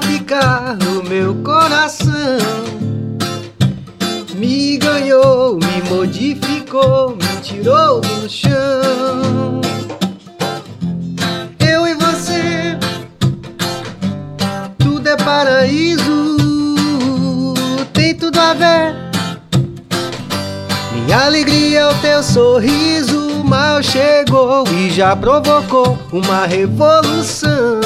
ficar no meu coração. Me ganhou, me modificou, me tirou do chão. Eu e você, tudo é paraíso, tem tudo a ver. Minha alegria é o teu sorriso, mal chegou e já provocou uma revolução.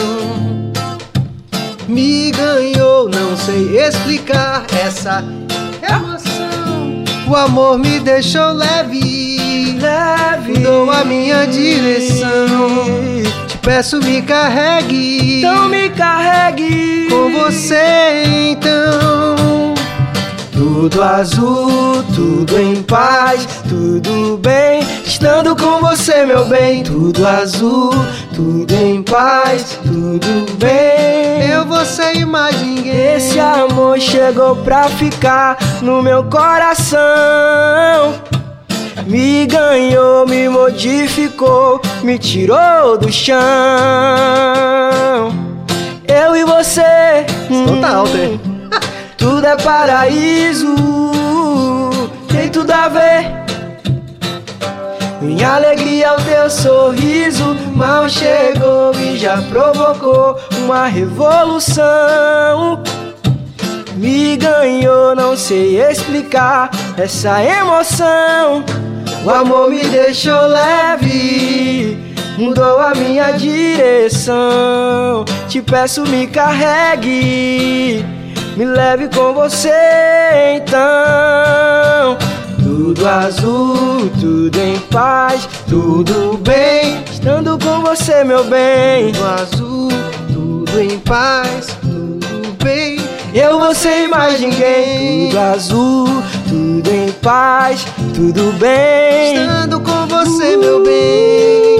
Me ganhou, não sei explicar essa emoção. O amor me deixou leve, leve, mudou a minha direção. Te peço, me carregue, Então me carregue com você então. Tudo azul, tudo em paz, tudo bem. Estando com você, meu bem. Tudo azul, tudo em paz, tudo bem. Eu, você e mais ninguém. Esse amor chegou pra ficar no meu coração. Me ganhou, me modificou, me tirou do chão. Eu e você. Total, hum, né? Tudo é paraíso, tem tudo a ver. Minha alegria o teu sorriso, mal chegou e já provocou uma revolução. Me ganhou, não sei explicar essa emoção. O amor me deixou leve, mudou a minha direção. Te peço, me carregue, me leve com você então. Tudo azul, tudo em paz, tudo bem. Estando com você, meu bem. Tudo azul, tudo em paz, tudo bem. Eu, você e mais ninguém. Tudo azul, tudo em paz, tudo bem. Estando com você, meu bem.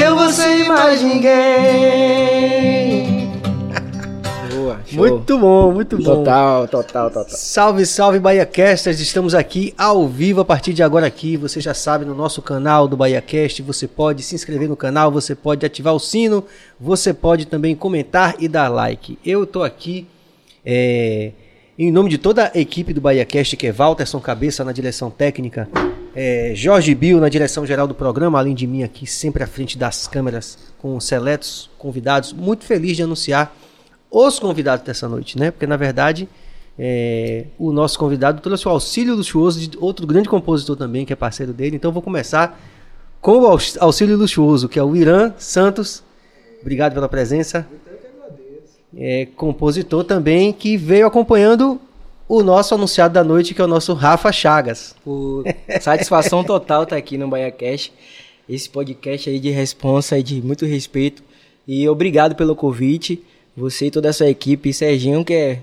Eu, você e mais ninguém. Show. Muito bom, muito bom. Total, total, total. Salve, salve Bahia Casters, estamos aqui ao vivo a partir de agora aqui, você já sabe, no nosso canal do Bahia Cast, você pode se inscrever no canal, você pode ativar o sino, você pode também comentar e dar like. Eu tô aqui é, em nome de toda a equipe do Bahia Cast, que é Walterson Cabeça na direção técnica, é, Jorge Bill na direção geral do programa, além de mim aqui sempre à frente das câmeras com seletos convidados, muito feliz de anunciar os convidados dessa noite, né? Porque na verdade é, o nosso convidado trouxe o auxílio luxuoso de outro grande compositor também, que é parceiro dele. Então vou começar com o aux- auxílio luxuoso, que é o Irã Santos. Obrigado pela presença. É, compositor também que veio acompanhando o nosso anunciado da noite, que é o nosso Rafa Chagas. Por satisfação total estar aqui no BaiaCast. Esse podcast aí de responsa e de muito respeito. E obrigado pelo convite. Você e toda a sua equipe. Serginho, que é,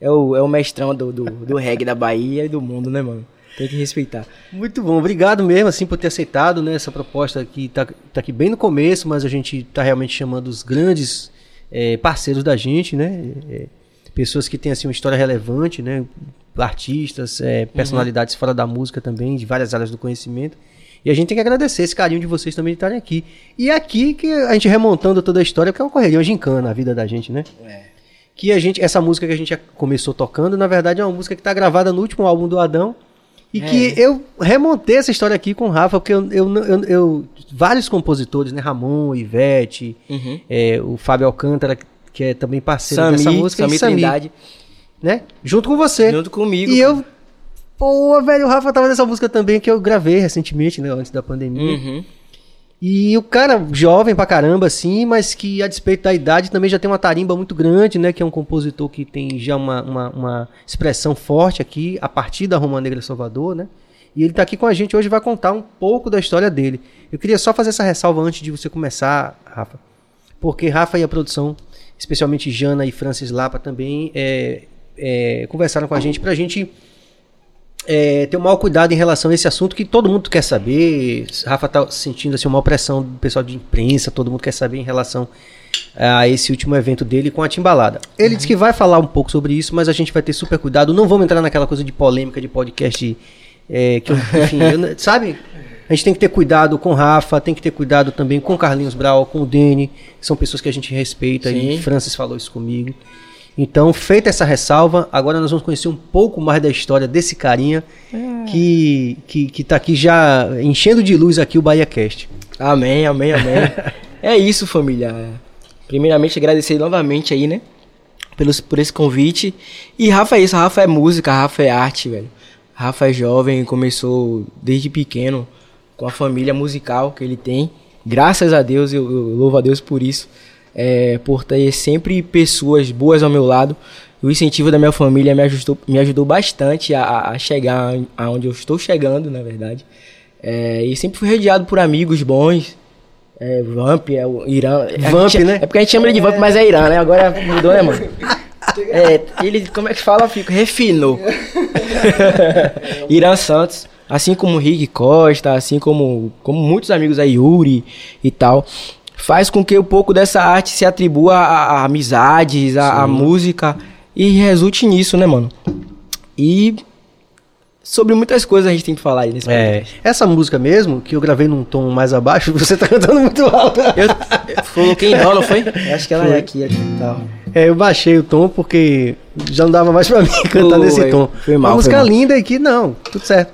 é, o, é o mestrão do, do, do reggae da Bahia e do mundo, né, mano? Tem que respeitar. Muito bom, obrigado mesmo assim por ter aceitado né, essa proposta que tá, tá aqui bem no começo, mas a gente tá realmente chamando os grandes eh, parceiros da gente, né? eh, pessoas que têm assim uma história relevante, né? Artistas, eh, personalidades fora da música também, de várias áreas do conhecimento. E a gente tem que agradecer esse carinho de vocês também de estarem aqui. E aqui que a gente remontando toda a história, que é uma correria, uma gincana a vida da gente, né? que a gente essa música que a gente começou tocando, na verdade é uma música que está gravada no último álbum do Adão e que eu remontei essa história aqui com o Rafa porque eu, eu, eu- eu- vários compositores, né, Ramon, Ivete, Uhum. é, o Fábio Alcântara que é também parceiro Sami, dessa música, Sami e Sami, Trindade, né, junto com você. junto comigo. E eu, pô, velho, o Rafa tava nessa música também que eu gravei recentemente, né, antes da pandemia. Uhum. E o cara, jovem pra caramba, assim, mas que a despeito da idade também já tem uma tarimba muito grande, né? Que é um compositor que tem já uma, uma, uma expressão forte aqui, a partir da Roma Negra Salvador, né? E ele tá aqui com a gente hoje e vai contar um pouco da história dele. Eu queria só fazer essa ressalva antes de você começar, Rafa. Porque Rafa e a produção, especialmente Jana e Francis Lapa também, é, é, conversaram com a gente pra gente é, ter um maior cuidado em relação a esse assunto que todo mundo quer saber. Rafa tá sentindo assim, uma pressão do pessoal de imprensa, todo mundo quer saber em relação a esse último evento dele com a Timbalada. Ele disse que vai falar um pouco sobre isso, mas a gente vai ter super cuidado. Não vamos entrar naquela coisa de polêmica de podcast, é, que eu, enfim, eu sabe? A gente tem que ter cuidado com o Rafa, tem que ter cuidado também com o Carlinhos Brau, com o Dene, que são pessoas que a gente respeita, Sim. e Francis falou isso comigo. Então, feita essa ressalva, agora nós vamos conhecer um pouco mais da história desse carinha que, que, que tá aqui já enchendo de luz aqui o Bahia Cast. Amém, amém, amém. é isso, família. Primeiramente, agradecer novamente aí, né? Pelos, por esse convite. E Rafa é isso, Rafa é música, Rafa é arte, velho. Rafa é jovem, começou desde pequeno com a família musical que ele tem. Graças a Deus, eu, eu louvo a Deus por isso. É, por ter sempre pessoas boas ao meu lado. O incentivo da minha família me ajudou, me ajudou bastante a, a chegar aonde eu estou chegando, na verdade. É, e sempre fui rodeado por amigos bons. É, Vamp, é o Irã. A Vamp, gente- né? É porque a gente chama ele de Vamp, mas é Irã, né? Agora mudou, né, mano? É, ele, como é que fala? Fico, refinou. Irã Santos, assim como o Rick Costa, assim como, como muitos amigos aí, Yuri e tal, faz com que um pouco dessa arte se atribua a, a amizades, a, a música e resulte nisso, né, mano? E sobre muitas coisas a gente tem que falar aí nesse É, podcast. essa música mesmo, que eu gravei num tom mais abaixo, você tá cantando muito alto. Eu, eu coloquei em dó, não foi? Eu acho que ela Foi. é aqui, aqui e tal. É, eu baixei o tom porque já não dava mais pra mim cantar nesse tom. foi mal, Uma música foi mal. linda e que, não, tudo certo.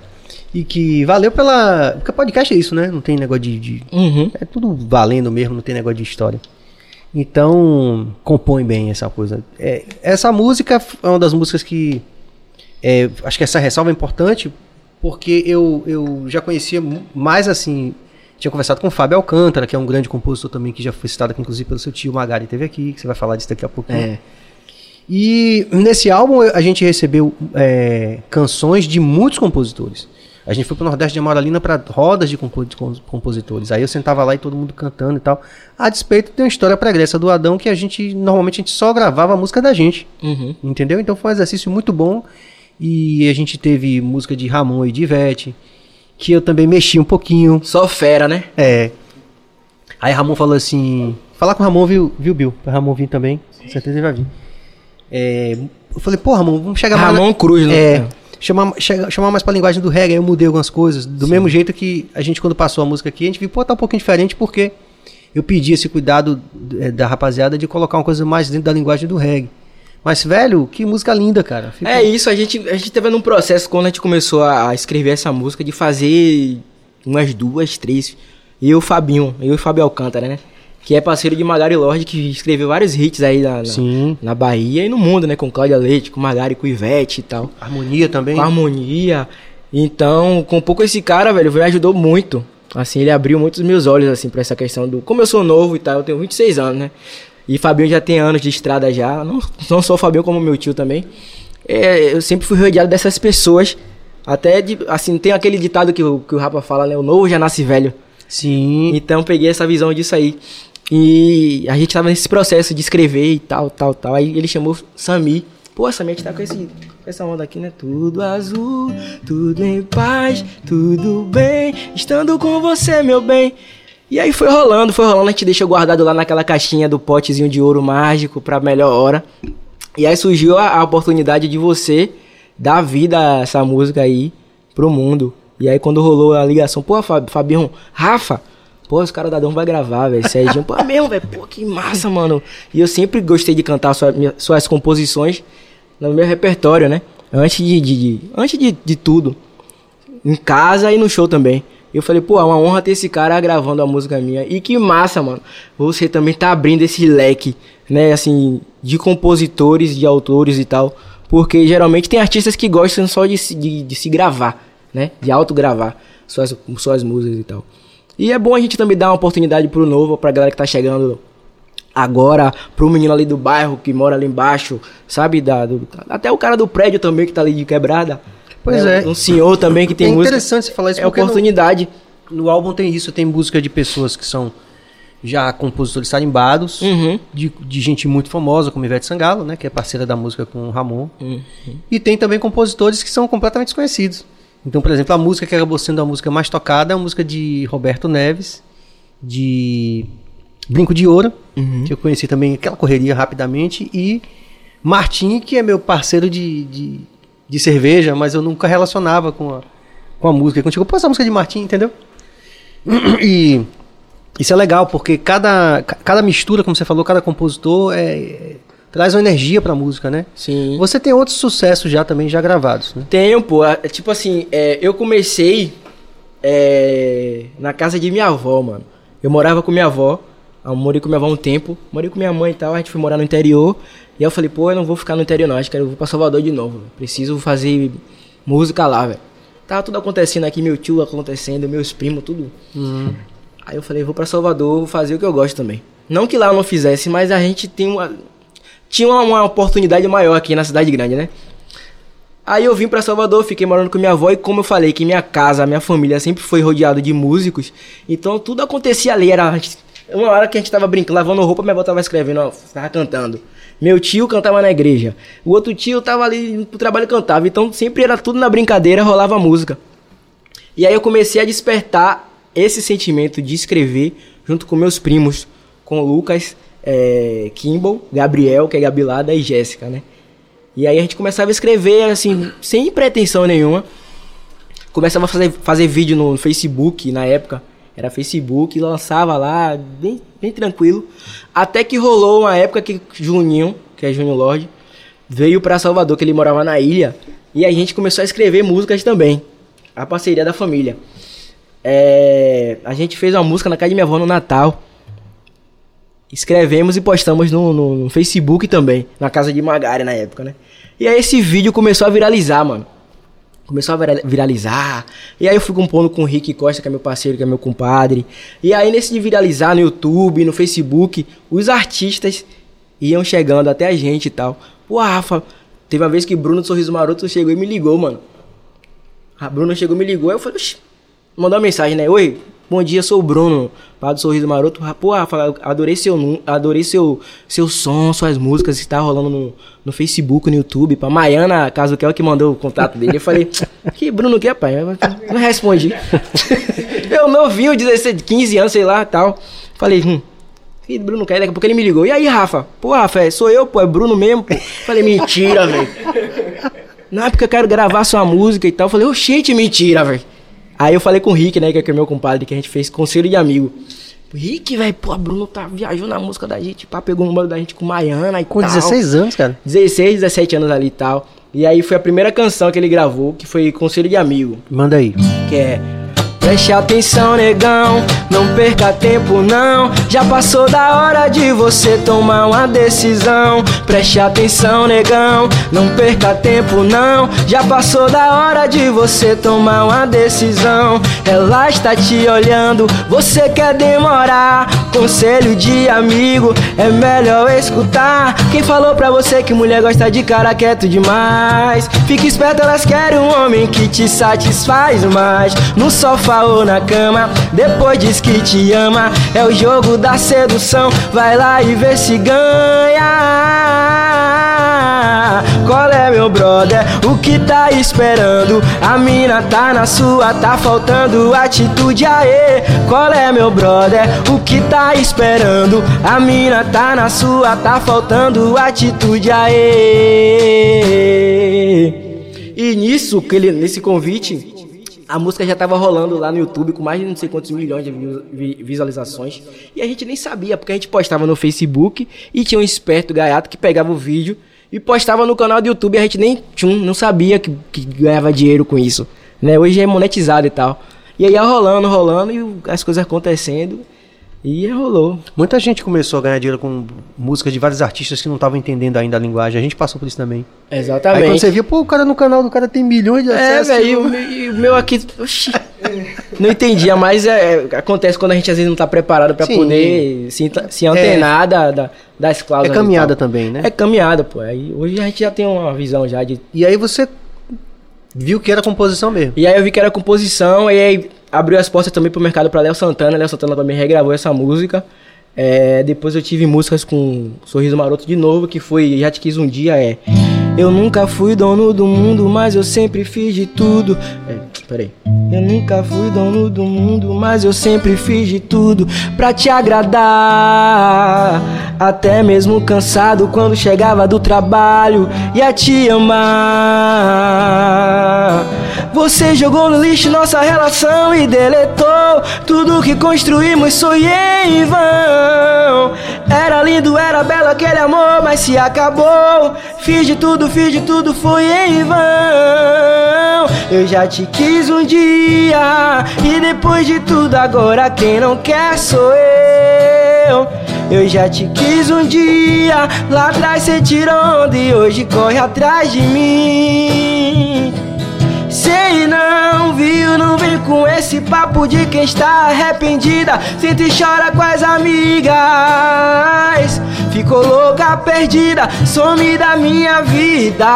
E que valeu pela. Porque podcast é isso, né? Não tem negócio de. de- Uhum. É tudo valendo mesmo, não tem negócio de história. Então, compõe bem essa coisa. É, essa música é uma das músicas que. é, acho que essa ressalva é importante porque eu, eu já conhecia mais assim. Tinha conversado com o Fábio Alcântara, que é um grande compositor também, que já foi citado aqui, inclusive pelo seu tio Magari, teve aqui, que você vai falar disso daqui a pouco. É. E nesse álbum a gente recebeu é, canções de muitos compositores. A gente foi pro Nordeste de Amaralina para rodas de compo- de com- compositores. Aí eu sentava lá e todo mundo cantando e tal. A despeito de uma história pregressa do Adão que a gente normalmente a gente só gravava a música da gente, Uhum. entendeu? Então foi um exercício muito bom. E a gente teve música de Ramon e de Ivete, que eu também mexi um pouquinho. Só fera, né? É. Aí Ramon falou assim: falar com o Ramon, viu, viu Bill? Pra Ramon vir também, com certeza ele vai vir. É, eu falei, pô, Ramon, vamos chegar mais. Ramon Cruz, né? É. Chamar, chamar mais pra linguagem do reggae, aí eu mudei algumas coisas. Do mesmo jeito que a gente, quando passou a música aqui, a gente viu, pô, tá um pouquinho diferente, porque eu pedi esse cuidado é, da rapaziada de colocar uma coisa mais dentro da linguagem do reggae. Mas, velho, que música linda, cara. Fica- É isso, a gente, a gente teve num processo quando a gente começou a escrever essa música de fazer umas duas, três. E eu, Fabinho, eu e Fábio Alcântara, né? Que é parceiro de Magari Lorde, que escreveu vários hits aí na, na, Sim. na Bahia e no mundo, né? Com Cláudia Leite, com Magari, com Ivete e tal. Harmonia também. Com harmonia. Então, com um pouco esse cara, velho, me ajudou muito. Assim, ele abriu muitos meus olhos, assim, pra essa questão do... Como eu sou novo e tal, eu tenho 26 anos, né? E Fabinho já tem anos de estrada já. Não, não só o Fabinho, como meu tio também. É, eu sempre fui rodeado dessas pessoas. Até, de, assim, tem aquele ditado que o, que o Rapa fala, né? O novo já nasce velho. Sim. Então peguei essa visão disso aí. E a gente tava nesse processo de escrever e tal, tal, tal. Aí ele chamou Sami. Pô, Sami, a gente tá com, esse, com essa onda aqui, né? Tudo azul, tudo em paz, tudo bem, estando com você, meu bem. E aí foi rolando, foi rolando, a gente deixou guardado lá naquela caixinha do potezinho de ouro mágico pra melhor hora. E aí surgiu a, a oportunidade de você dar vida a essa música aí pro mundo. E aí quando rolou a ligação, pô, Fab- Fabião, Rafa, pô, os caras da Dom vai gravar, velho, Serginho, pô, é mesmo, velho, pô, que massa, mano. E eu sempre gostei de cantar sua- minha- suas composições no meu repertório, né? Antes de, de- de- antes de, de tudo. Em casa e no show também. Eu falei, pô, é uma honra ter esse cara gravando a música minha. E que massa, mano. Você também tá abrindo esse leque, né, assim, de compositores, de autores e tal. Porque geralmente tem artistas que gostam só de, de, de se gravar, né? De autogravar suas, suas músicas e tal. E é bom a gente também dar uma oportunidade pro novo, pra galera que tá chegando agora, pro menino ali do bairro que mora ali embaixo, sabe? Da, do- até o cara do prédio também que tá ali de quebrada. Pois né? é. Um senhor também que tem é música. interessante você falar isso É porque no- oportunidade. No álbum tem isso, tem música de pessoas que são já compositores tarimbados, Uhum. de, de gente muito famosa, como Ivete Sangalo, né, que é parceira da música com o Ramon. Uhum. E tem também compositores que são completamente desconhecidos. Então, por exemplo, a música que acabou sendo a música mais tocada é a música de Roberto Neves, de Brinco de Ouro, Uhum. que eu conheci também aquela correria rapidamente, e Martim, que é meu parceiro de, de, de cerveja, mas eu nunca relacionava com a, com a música. Quando chegou, pô, essa música é de Martim, entendeu? E isso é legal, porque cada, cada mistura, como você falou, cada compositor é, traz uma energia pra música, né? Sim. Você tem outros sucessos já também, já gravados, né? Tenho, pô. É, Tipo assim, é, eu comecei é, na casa de minha avó, mano. Eu morava com minha avó. Eu morei com minha avó um tempo. Morei com minha mãe e tal. A gente foi morar no interior. E aí eu falei, pô, eu não vou ficar no interior não. Acho que eu vou pra Salvador de novo. velho. Preciso fazer música lá, velho. Tava tudo acontecendo aqui, meu tio acontecendo, meus primos, tudo. Aí eu falei, vou pra Salvador, vou fazer o que eu gosto também. Não que lá eu não fizesse, mas a gente tem uma, tinha uma, uma oportunidade maior aqui na cidade grande, né? Aí eu vim pra Salvador, fiquei morando com minha avó e como eu falei que minha casa, minha família sempre foi rodeado de músicos, então tudo acontecia ali, era uma hora que a gente tava brincando, lavando roupa, minha avó tava escrevendo, tava cantando. Meu tio cantava na igreja. O outro tio tava ali pro trabalho cantava, então sempre era tudo na brincadeira, rolava música. E aí eu comecei a despertar esse sentimento de escrever junto com meus primos, com o Lucas, é, Kimball, Gabriel, que é Gabilada, e Jéssica, né? E aí a gente começava a escrever, assim, sem pretensão nenhuma. Começava a fazer, fazer vídeo no Facebook, na época. Era Facebook, lançava lá, bem, bem tranquilo. Até que rolou uma época que Juninho, que é Júnior Lorde, veio pra Salvador, que ele morava na ilha. E a gente começou a escrever músicas também. A parceria da família. É, a gente fez uma música na casa de minha avó no Natal. Escrevemos e postamos no, no- no Facebook também, na casa de Magari na época, né? E aí esse vídeo começou a viralizar, mano. Começou a vira- viralizar. E aí eu fui compondo com o Rick Costa, que é meu parceiro, que é meu compadre. E aí nesse de viralizar no YouTube, no Facebook, os artistas iam chegando até a gente e tal. Pô, Rafa, teve uma vez que Bruno do Sorriso Maroto chegou e me ligou, mano. A Bruna chegou, me ligou, aí eu falei, mandou uma mensagem, né? Oi, bom dia, sou o Bruno, lá do Sorriso Maroto. Pô, Rafa, eu adorei seu, adorei seu, seu som, suas músicas que tá rolando no, no Facebook, no YouTube. Pra Maiana Caso que é o que mandou o contato dele. Eu falei, que Bruno que é, pai? Eu não respondi. eu novinho, 16, 15 anos, sei lá, tal. Falei, hum, que Bruno quer, daqui a pouco ele me ligou. E aí, Rafa? Pô, Rafa, é- sou eu, pô, é Bruno mesmo, pô. Falei, mentira, velho. Não, é porque eu quero gravar sua música e tal. Eu falei, oxente, mentira, velho. Aí eu falei com o Rick, né, que é meu compadre, que a gente fez conselho de amigo. Rick, velho, pô, Bruno tá viajando na música da gente, pá, pegou o número da gente com Maiana e Com tal. 16 anos, cara. 16, 17 anos ali e tal. E aí foi a primeira canção que ele gravou, que foi Conselho de Amigo Manda aí. que é Preste atenção, negão, não perca tempo não. Já passou da hora de você tomar uma decisão. Preste atenção, negão, não perca tempo não. Já passou da hora de você tomar uma decisão. Ela está te olhando, você quer demorar. Conselho de amigo, é melhor escutar. Quem falou pra você que mulher gosta de cara quieto demais? Fique esperto, elas querem um homem que te satisfaz mais. No sofá na cama, depois diz que te ama. É o jogo da sedução, vai lá e vê se ganha. Qual é, meu brother? O que tá esperando? A mina tá na sua, tá faltando atitude, aê. Qual é, meu brother? O que tá esperando? A mina tá na sua, tá faltando atitude, aê. E nisso, que ele, nesse convite, a música já tava rolando lá no YouTube com mais de não sei quantos milhões de vi- vi- visualizações. E a gente nem sabia, porque a gente postava no Facebook e tinha um esperto gaiato que pegava o vídeo e postava no canal do YouTube e a gente nem tchum, não sabia que, que ganhava dinheiro com isso. Né? Hoje é monetizado e tal. E aí ia rolando, rolando e as coisas acontecendo. E rolou. Muita gente começou a ganhar dinheiro com músicas de vários artistas que não estavam entendendo ainda a linguagem. A gente passou por isso também. Aí Exatamente. quando você via, pô, o cara no canal do cara tem milhões de É, acessos. velho, e o meu- aqui. Oxi. Não entendia, mas é, é, acontece quando a gente às vezes não tá preparado Sim. poder se, se antenar da, da- das É cláusulas. e caminhada também, né? É caminhada, pô. Aí, hoje a gente já tem uma visão já de. E aí você viu que era composição mesmo. E aí eu vi que era composição, e aí abriu as portas também pro mercado pra Léo Santana. Léo Santana também regravou essa música. É, depois eu tive músicas com Sorriso Maroto de novo, que foi Já Te Quis Um Dia, é... Eu nunca fui dono do mundo, mas eu sempre fiz de tudo. É, peraí. Eu nunca fui dono do mundo, mas eu sempre fiz de tudo pra te agradar. Até mesmo cansado quando chegava do trabalho, ia te amar. Você jogou no lixo nossa relação e deletou tudo que construímos, sonhei em vão. Era lindo, era belo aquele amor, mas se acabou. Fiz de tudo, fiz de tudo, foi em vão. Eu já te quis um dia, e depois de tudo, agora quem não quer sou eu. Eu já te quis um dia, lá atrás cê tirou onda e hoje corre atrás de mim. Sei não com esse papo de quem está arrependida. Senta e chora com as amigas. Ficou louca, perdida, some da minha vida.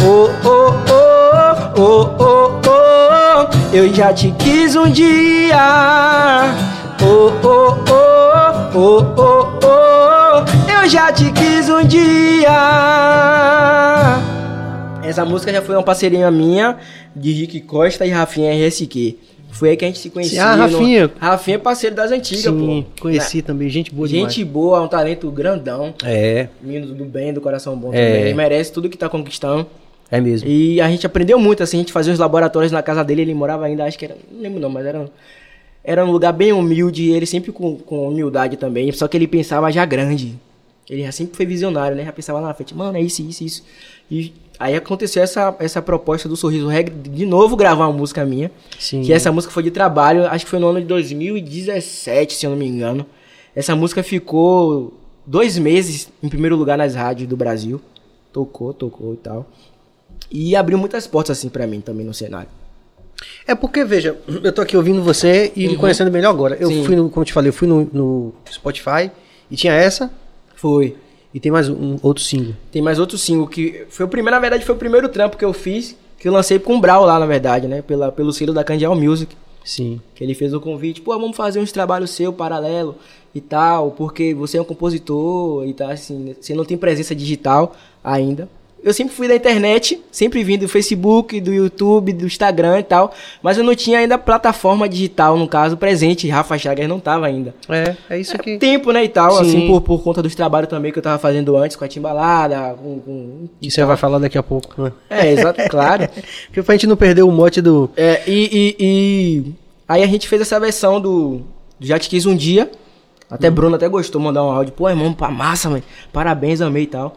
Oh, oh, oh, oh, oh, oh. Eu já te quis um dia. Oh, oh, oh, oh, oh, oh. Eu já te quis um dia. Essa música já foi uma parceria minha de Rick Costa e Rafinha RSQ. Foi aí que a gente se conhecia. Ah, Rafinha. Rafinha é parceiro das antigas, Sim, pô. conheci também, gente boa Gente demais. boa, um talento grandão. É, Menino do bem, do coração bom É. também. Ele merece tudo que tá conquistando. é mesmo. E a gente aprendeu muito, assim, a gente fazia uns laboratórios na casa dele, ele morava ainda, acho que era, não lembro não, mas era, era um lugar bem humilde, ele sempre com, com humildade também, só que ele pensava já grande. Ele já sempre foi visionário, né? Já pensava lá na frente, mano, é isso, isso, isso. E aí aconteceu essa, essa proposta do Sorriso Reggae, de novo gravar uma música minha, Sim. que essa música foi de trabalho, acho que foi no ano de 2017, se eu não me engano. Essa música ficou dois meses em primeiro lugar nas rádios do Brasil. Tocou, tocou e tal. E abriu muitas portas assim pra mim também no cenário. É porque, veja, eu tô aqui ouvindo você e lhe conhecendo melhor agora. Eu Uhum. Sim. fui, no, como eu te falei, eu fui no, no Spotify e tinha essa Foi. E tem mais um outro single. Tem mais outro single que foi o primeiro, na verdade, foi o primeiro trampo que eu fiz, que eu lancei com o Brau lá, na verdade, né? Pela, pelo selo da Candial Music. Sim. Que ele fez o convite, pô, vamos fazer uns trabalhos seu paralelo e tal, porque você é um compositor e tal, assim, você não tem presença digital ainda. Eu sempre fui da internet, sempre vim do Facebook, do YouTube, do Instagram e tal, mas eu não tinha ainda plataforma digital, no caso, presente. Rafa Chagas não tava ainda. É, é isso aqui. Tempo, né, e tal, Sim. assim, por, por conta dos trabalhos também que eu tava fazendo antes com a Timbalada, com... com... E você vai falar daqui a pouco, né? É, exato, claro. Porque pra gente não perder o mote do. É, e, e- e aí a gente fez essa versão do, do Já Te Quis Um Dia. Até Bruno até gostou, mandar um áudio. Pô, irmão, pá, massa, mano. Parabéns, amei e tal.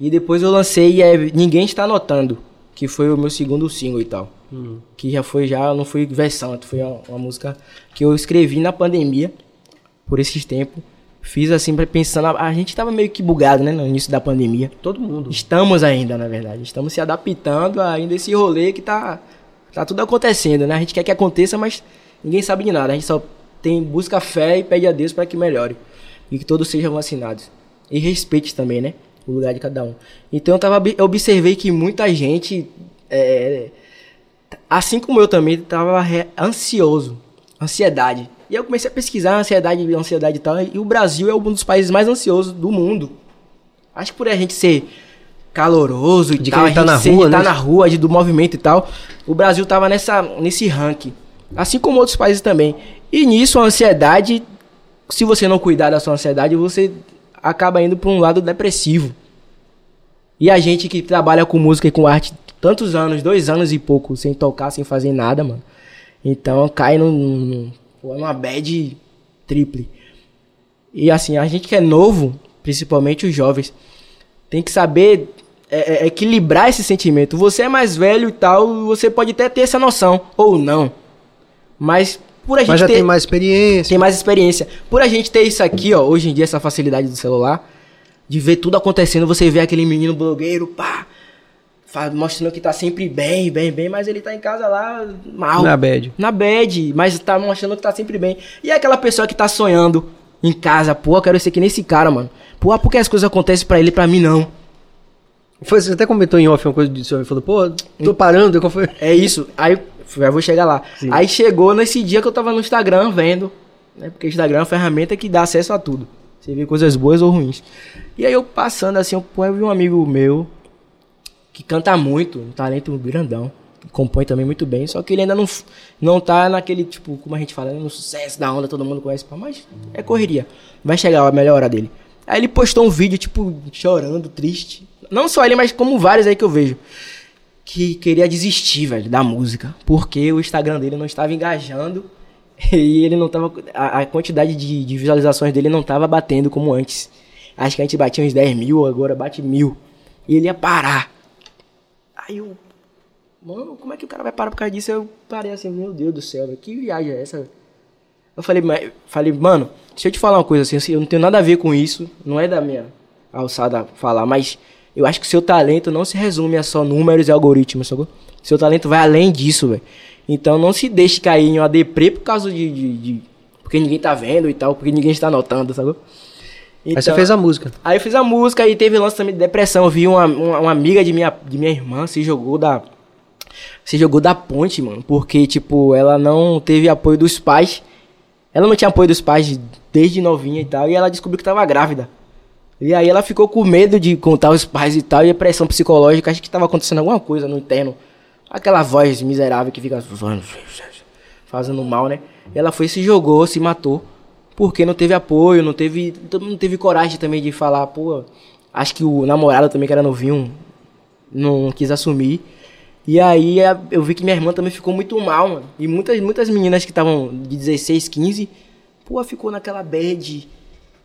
E depois eu lancei e é, Ninguém Está Notando. Que foi o meu segundo single e tal. Que já foi, já não foi versão, foi uma, uma música que eu escrevi na pandemia. Por esses tempos. Fiz assim, pensando... A, a gente tava meio que bugado, né, no início da pandemia. Todo mundo. Estamos ainda, na verdade. Estamos se adaptando a ainda esse rolê que tá, tá tudo acontecendo, né? A gente quer que aconteça, mas ninguém sabe de nada. A gente só tem busca fé e pede a Deus para que melhore. E que todos sejam vacinados. E respeite também, né? O lugar de cada um. Então eu, tava, eu observei que muita gente, é, assim como eu também, tava re- ansioso. Ansiedade. E eu comecei a pesquisar ansiedade, ansiedade e tal. E o Brasil é um dos países mais ansiosos do mundo. Acho que por a gente ser caloroso e De tal, a tá gente na ser- rua, tá né? na rua, de, do movimento e tal, o Brasil tava nessa, nesse ranking. Assim como outros países também. E nisso, a ansiedade, se você não cuidar da sua ansiedade, você acaba indo para um lado depressivo. E a gente que trabalha com música e com arte tantos anos, dois anos e pouco, sem tocar, sem fazer nada, mano. Então cai num, num, numa bad triple. E assim, a gente que é novo, principalmente os jovens, tem que saber é, é, equilibrar esse sentimento. Você é mais velho e tal, você pode até ter essa noção, ou não. Mas por a gente Mas já ter, tem mais experiência. tem mais experiência. Por a gente ter isso aqui, ó, hoje em dia, essa facilidade do celular, de ver tudo acontecendo, você vê aquele menino blogueiro, pá, mostrando que tá sempre bem, bem, bem, mas ele tá em casa lá mal. Na bad. Na bad, mas tá mostrando que tá sempre bem. E aquela pessoa que tá sonhando em casa, pô, eu quero ser que nem esse cara, mano. Pô, por que as coisas acontecem pra ele e pra mim não? Foi, você até comentou em off uma coisa disso. Falou, pô, tô parando. Qual foi? É isso. Aí, já vou chegar lá. Sim. Aí chegou nesse dia que eu tava no Instagram vendo, né? Porque Instagram é uma ferramenta que dá acesso a tudo. Você vê coisas boas ou ruins. E aí eu passando assim, eu, vi um amigo meu que canta muito, um talento grandão. Compõe também muito bem, só que ele ainda não, não tá naquele, tipo, como a gente fala, né, no sucesso da onda, todo mundo conhece, mas é correria. Vai chegar a melhor hora dele. Aí ele postou um vídeo, tipo, chorando, triste. Não só ele, mas como vários aí que eu vejo que queria desistir, velho, da música. Porque o Instagram dele não estava engajando e ele não tava. A, a quantidade de, de, visualizações dele não tava batendo como antes. Acho que a gente batia uns 10 mil, agora bate mil. E ele ia parar. Aí eu. Mano, como é que o cara vai parar por causa disso? Eu parei assim, meu Deus do céu, que viagem é essa? Eu falei, mas, falei, mano, deixa eu te falar uma coisa assim, eu não tenho nada a ver com isso, não é da minha alçada falar, mas eu acho que seu talento não se resume a só números e algoritmos, sacou? Seu talento vai além disso, velho. Então não se deixe cair em uma deprê por causa de, de, de, Porque ninguém tá vendo e tal, porque ninguém está notando, sacou? Então, aí você fez a música. Aí eu fiz a música e teve lance também de depressão. Eu vi uma, uma, uma, amiga de minha, de minha irmã se jogou da. Se jogou da ponte, mano. Porque, tipo, ela não teve apoio dos pais. Ela não tinha apoio dos pais desde novinha e tal. E ela descobriu que tava grávida. E aí ela ficou com medo de contar os pais e tal, e a pressão psicológica, acho que estava acontecendo alguma coisa no interno. Aquela voz miserável que fica fazendo mal, né? E ela foi se jogou, se matou, porque não teve apoio, não teve, não teve coragem também de falar, pô, acho que o namorado também que era novinho não quis assumir. E aí eu vi que minha irmã também ficou muito mal, mano. E muitas, muitas meninas que estavam de 16, 15, pô, ficou naquela bad,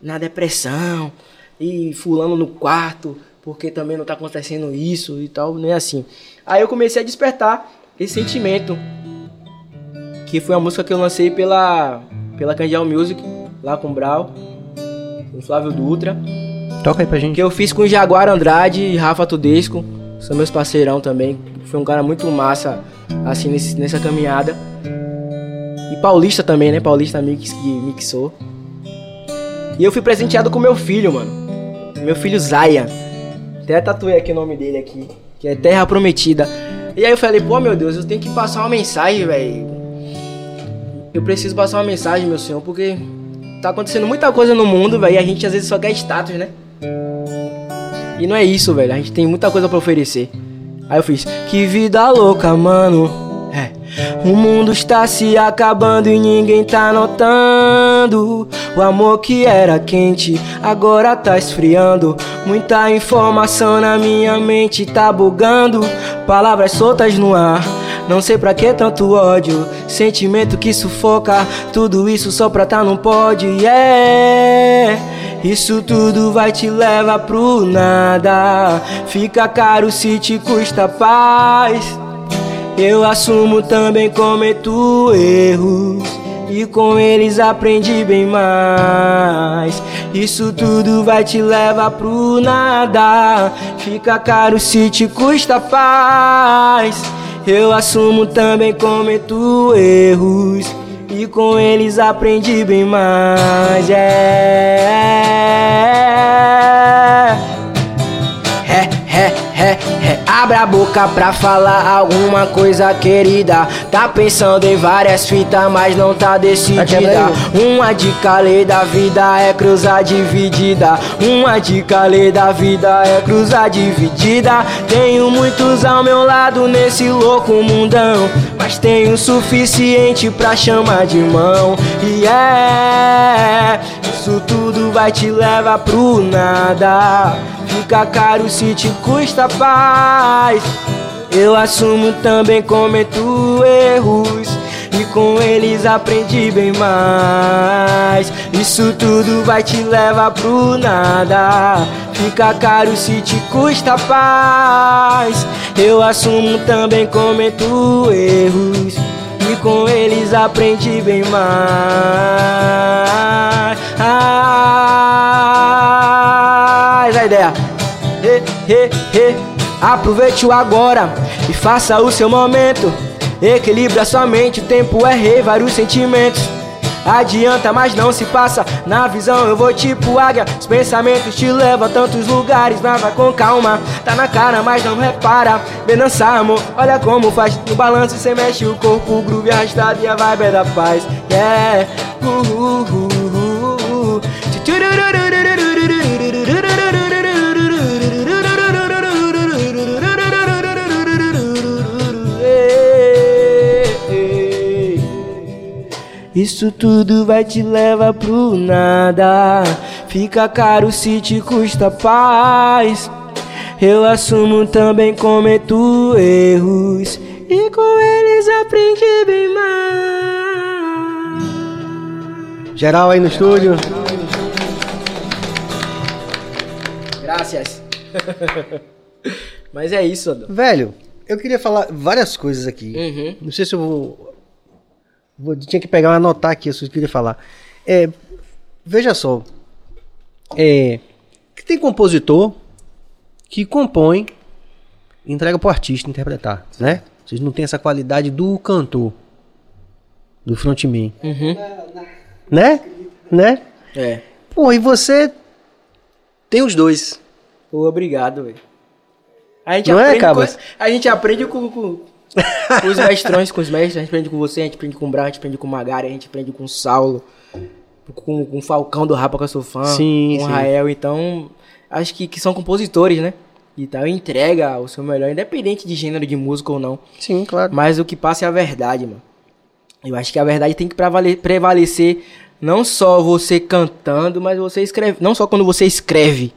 na depressão e fulano no quarto, porque também não tá acontecendo isso e tal, nem assim. Aí eu comecei a despertar esse sentimento, que foi uma música que eu lancei pela pela Candial Music, lá com o Brau, com o Flávio Dutra. Toca aí pra gente. Que eu fiz com o Jaguar Andrade e Rafa Tudesco, são meus parceirão também. Foi um cara muito massa, assim, nesse, nessa caminhada. E Paulista também, né? Paulista Mix que mixou. E eu fui presenteado com meu filho, mano. Meu filho Zaya. Até tatuei aqui o nome dele aqui. Que é Terra Prometida. E aí eu falei, pô, meu Deus, eu tenho que passar uma mensagem, velho. Eu preciso passar uma mensagem, meu senhor, porque tá acontecendo muita coisa no mundo, velho, e a gente às vezes só quer status, né? E não é isso, velho. A gente tem muita coisa para oferecer. Aí eu fiz, que vida louca, mano. O mundo está se acabando e ninguém tá notando. O amor que era quente agora tá esfriando. Muita informação na minha mente tá bugando. Palavras soltas no ar. Não sei pra que tanto ódio, sentimento que sufoca. Tudo isso só pra tá não pode. Yeah. Isso tudo vai te levar pro nada. Fica caro se te custa paz. Eu assumo também cometo erros e com eles aprendi bem mais. Isso tudo vai te levar pro nada. Fica caro se te custa paz. Eu assumo também cometo erros e com eles aprendi bem mais. É. Abre a boca pra falar alguma coisa querida. Tá pensando em várias fitas, mas não tá decidida. Uma dica lei da vida é cruzar dividida. Uma dica lei da vida é cruzar dividida. Tenho muitos ao meu lado nesse louco mundão Mas tenho o suficiente pra chamar de mão. E é, isso tudo vai te levar pro nada. Fica caro se te custa paz. Eu assumo também cometo erros e com eles aprendi bem mais. Isso tudo vai te levar pro nada. Fica caro se te custa paz. Eu assumo também cometo erros e com eles aprendi bem mais. Ah, a ideia he, he, he. Aproveite o agora e faça o seu momento. Equilibra sua mente, o tempo é rei, vários sentimentos. Adianta, mas não se passa. Na visão eu vou tipo águia. Os pensamentos te levam a tantos lugares. Nada com calma. Tá na cara, mas não repara. Vem dançar, amor. Olha como faz. No balanço você mexe o corpo, o groove arrastado e a vibe é da paz. Yeah. Uh, uh, uh, uh, uh. Isso tudo vai te levar pro nada. Fica caro se te custa paz. Eu assumo também cometo erros e com eles aprendi bem mais. Geral aí no estúdio. Graças. Mas é isso, Adão. Velho, eu queria falar várias coisas aqui. Uhum. Não sei se eu vou. Vou tinha que pegar e anotar aqui coisas que eu queria falar. É, veja só. É, que tem compositor que compõe e entrega pro artista interpretar, né? Vocês não têm essa qualidade do cantor, do frontman, Uhum. né? Né? É. Pô, e você tem os dois. Obrigado, velho. A gente Não é, aprende Cabas? com, a gente aprende com, com, com os mestrões, com os mestres, a gente aprende com você, a gente aprende com o Brown, a gente aprende com o Magari, a gente aprende com o Saulo, com, com o Falcão do Rapa que eu sou fã, Sim, com o. Rael, então acho que, que são compositores, né? E tal, entrega o seu melhor, independente de gênero de música ou não. Sim, claro. Mas o que passa é a verdade, mano. Eu acho que a verdade tem que prevale- prevalecer não só você cantando, mas você escreve. Não só quando você escreve.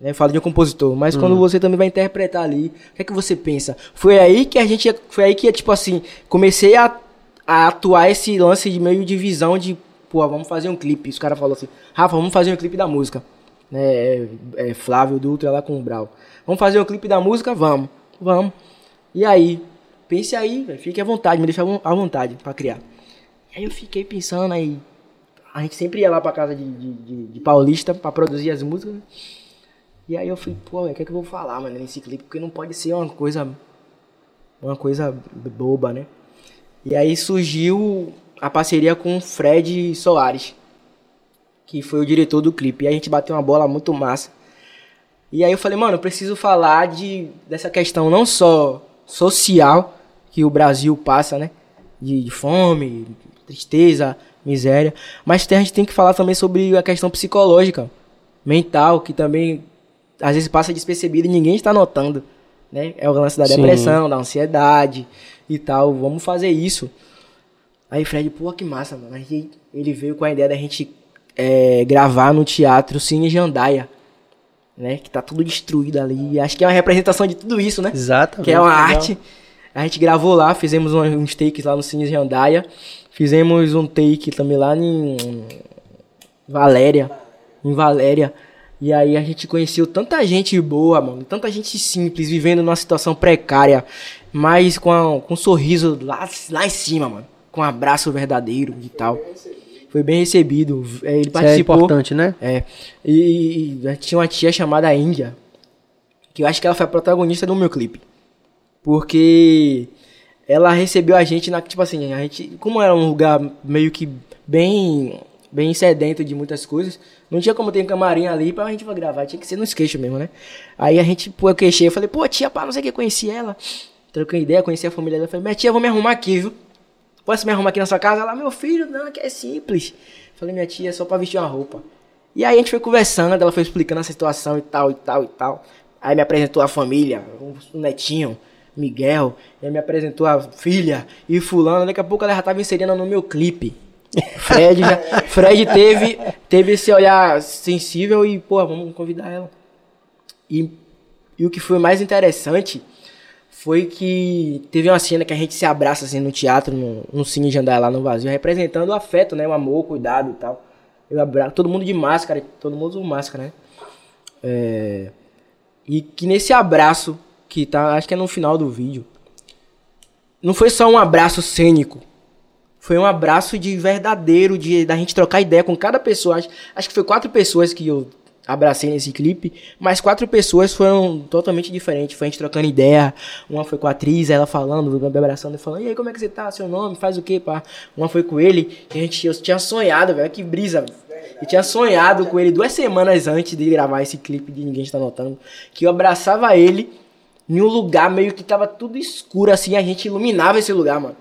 Né, falo de um compositor, mas quando você também vai interpretar ali, o que é que você pensa? Foi aí que a gente. Foi aí que, tipo assim, comecei a, a atuar esse lance de meio de visão de, pô, vamos fazer um clipe. Os caras falaram assim, Rafa, vamos fazer um clipe da música. Né, é, é Flávio Dutra lá com o Brau. Vamos fazer um clipe da música? Vamos. Vamos. E aí? Pense aí, véio, fique à vontade, me deixa à von- à vontade pra criar. Aí eu fiquei pensando aí. A gente sempre ia lá pra casa de, de, de- de Paulista pra produzir as músicas. né? E aí eu falei, pô, o que é que eu vou falar, mano, nesse clipe? Porque não pode ser uma coisa. Uma coisa boba, né? E aí surgiu a parceria com o Fred Soares, que foi o diretor do clipe. E a gente bateu uma bola muito massa. E aí eu falei, mano, eu preciso falar de, dessa questão não só social que o Brasil passa, né? De, de fome, tristeza, miséria. Mas a gente tem que falar também sobre a questão psicológica, mental, que também às vezes passa despercebido e ninguém está notando. Né? É o lance da Sim. depressão, da ansiedade e tal. Vamos fazer isso. Aí Fred, pô, que massa, mano. Aí ele veio com a ideia da gente é, gravar no teatro Cine Jandaia. Né? Que tá tudo destruído ali. Acho que é uma representação de tudo isso, né? Exatamente. que é uma Legal. arte. A gente gravou lá, fizemos uns takes lá no Cine Jandaia. Fizemos um take também lá em Valéria. Em Valéria. E aí a gente conheceu tanta gente boa, mano. Tanta gente simples, vivendo numa situação precária. Mas com, a- com um sorriso lá, lá em cima, mano. Com um abraço verdadeiro e tal. Foi bem recebido. É, Ele Isso é importante, né? É. E, e tinha uma tia chamada Índia. Que eu acho que ela foi a protagonista do meu clipe. Porque ela recebeu a gente na. Tipo assim, a gente. Como era um lugar meio que bem. Bem sedento de muitas coisas. Não tinha como ter um camarim ali pra gente gravar. Tinha que ser no skate mesmo, né? Aí a gente, pô, eu queixei. Eu falei, pô, tia, pá, não sei o que, conheci ela. Troquei ideia, conheci a família dela. Falei, minha tia, eu vou me arrumar aqui, viu? Posso me arrumar aqui na sua casa? Ela, meu filho, não, que é simples. Falei, minha tia, é só pra vestir uma roupa. E aí a gente foi conversando, ela foi explicando a situação e tal, e tal, e tal. Aí me apresentou a família, o netinho, Miguel. E aí me apresentou a filha e fulano. Daqui a pouco ela já tava inserindo no meu clipe. Fred, já, Fred teve, teve esse olhar sensível e, pô, vamos convidar ela. E, e o que foi mais interessante foi que teve uma cena que a gente se abraça assim no teatro, no, no cine de andar lá no vazio, representando o afeto, né? O amor, o cuidado e tal. Eu abraço, todo mundo de máscara, todo mundo com máscara, né? É, e que nesse abraço, que tá, acho que é no final do vídeo, não foi só um abraço cênico. Foi um abraço de verdadeiro, de da gente trocar ideia com cada pessoa. Acho, acho que foi quatro pessoas que eu abracei nesse clipe, mas quatro pessoas foram totalmente diferentes. Foi a gente trocando ideia. Uma foi com a atriz, ela falando, me abraçando e falando: E aí, como é que você tá? Seu nome? Faz o quê, pá? Uma foi com ele, que a gente eu tinha sonhado, velho. Que brisa. Eu tinha sonhado com ele duas semanas antes de gravar esse clipe de Ninguém Está Notando. Que eu abraçava ele em um lugar meio que tava tudo escuro, assim, a gente iluminava esse lugar, mano.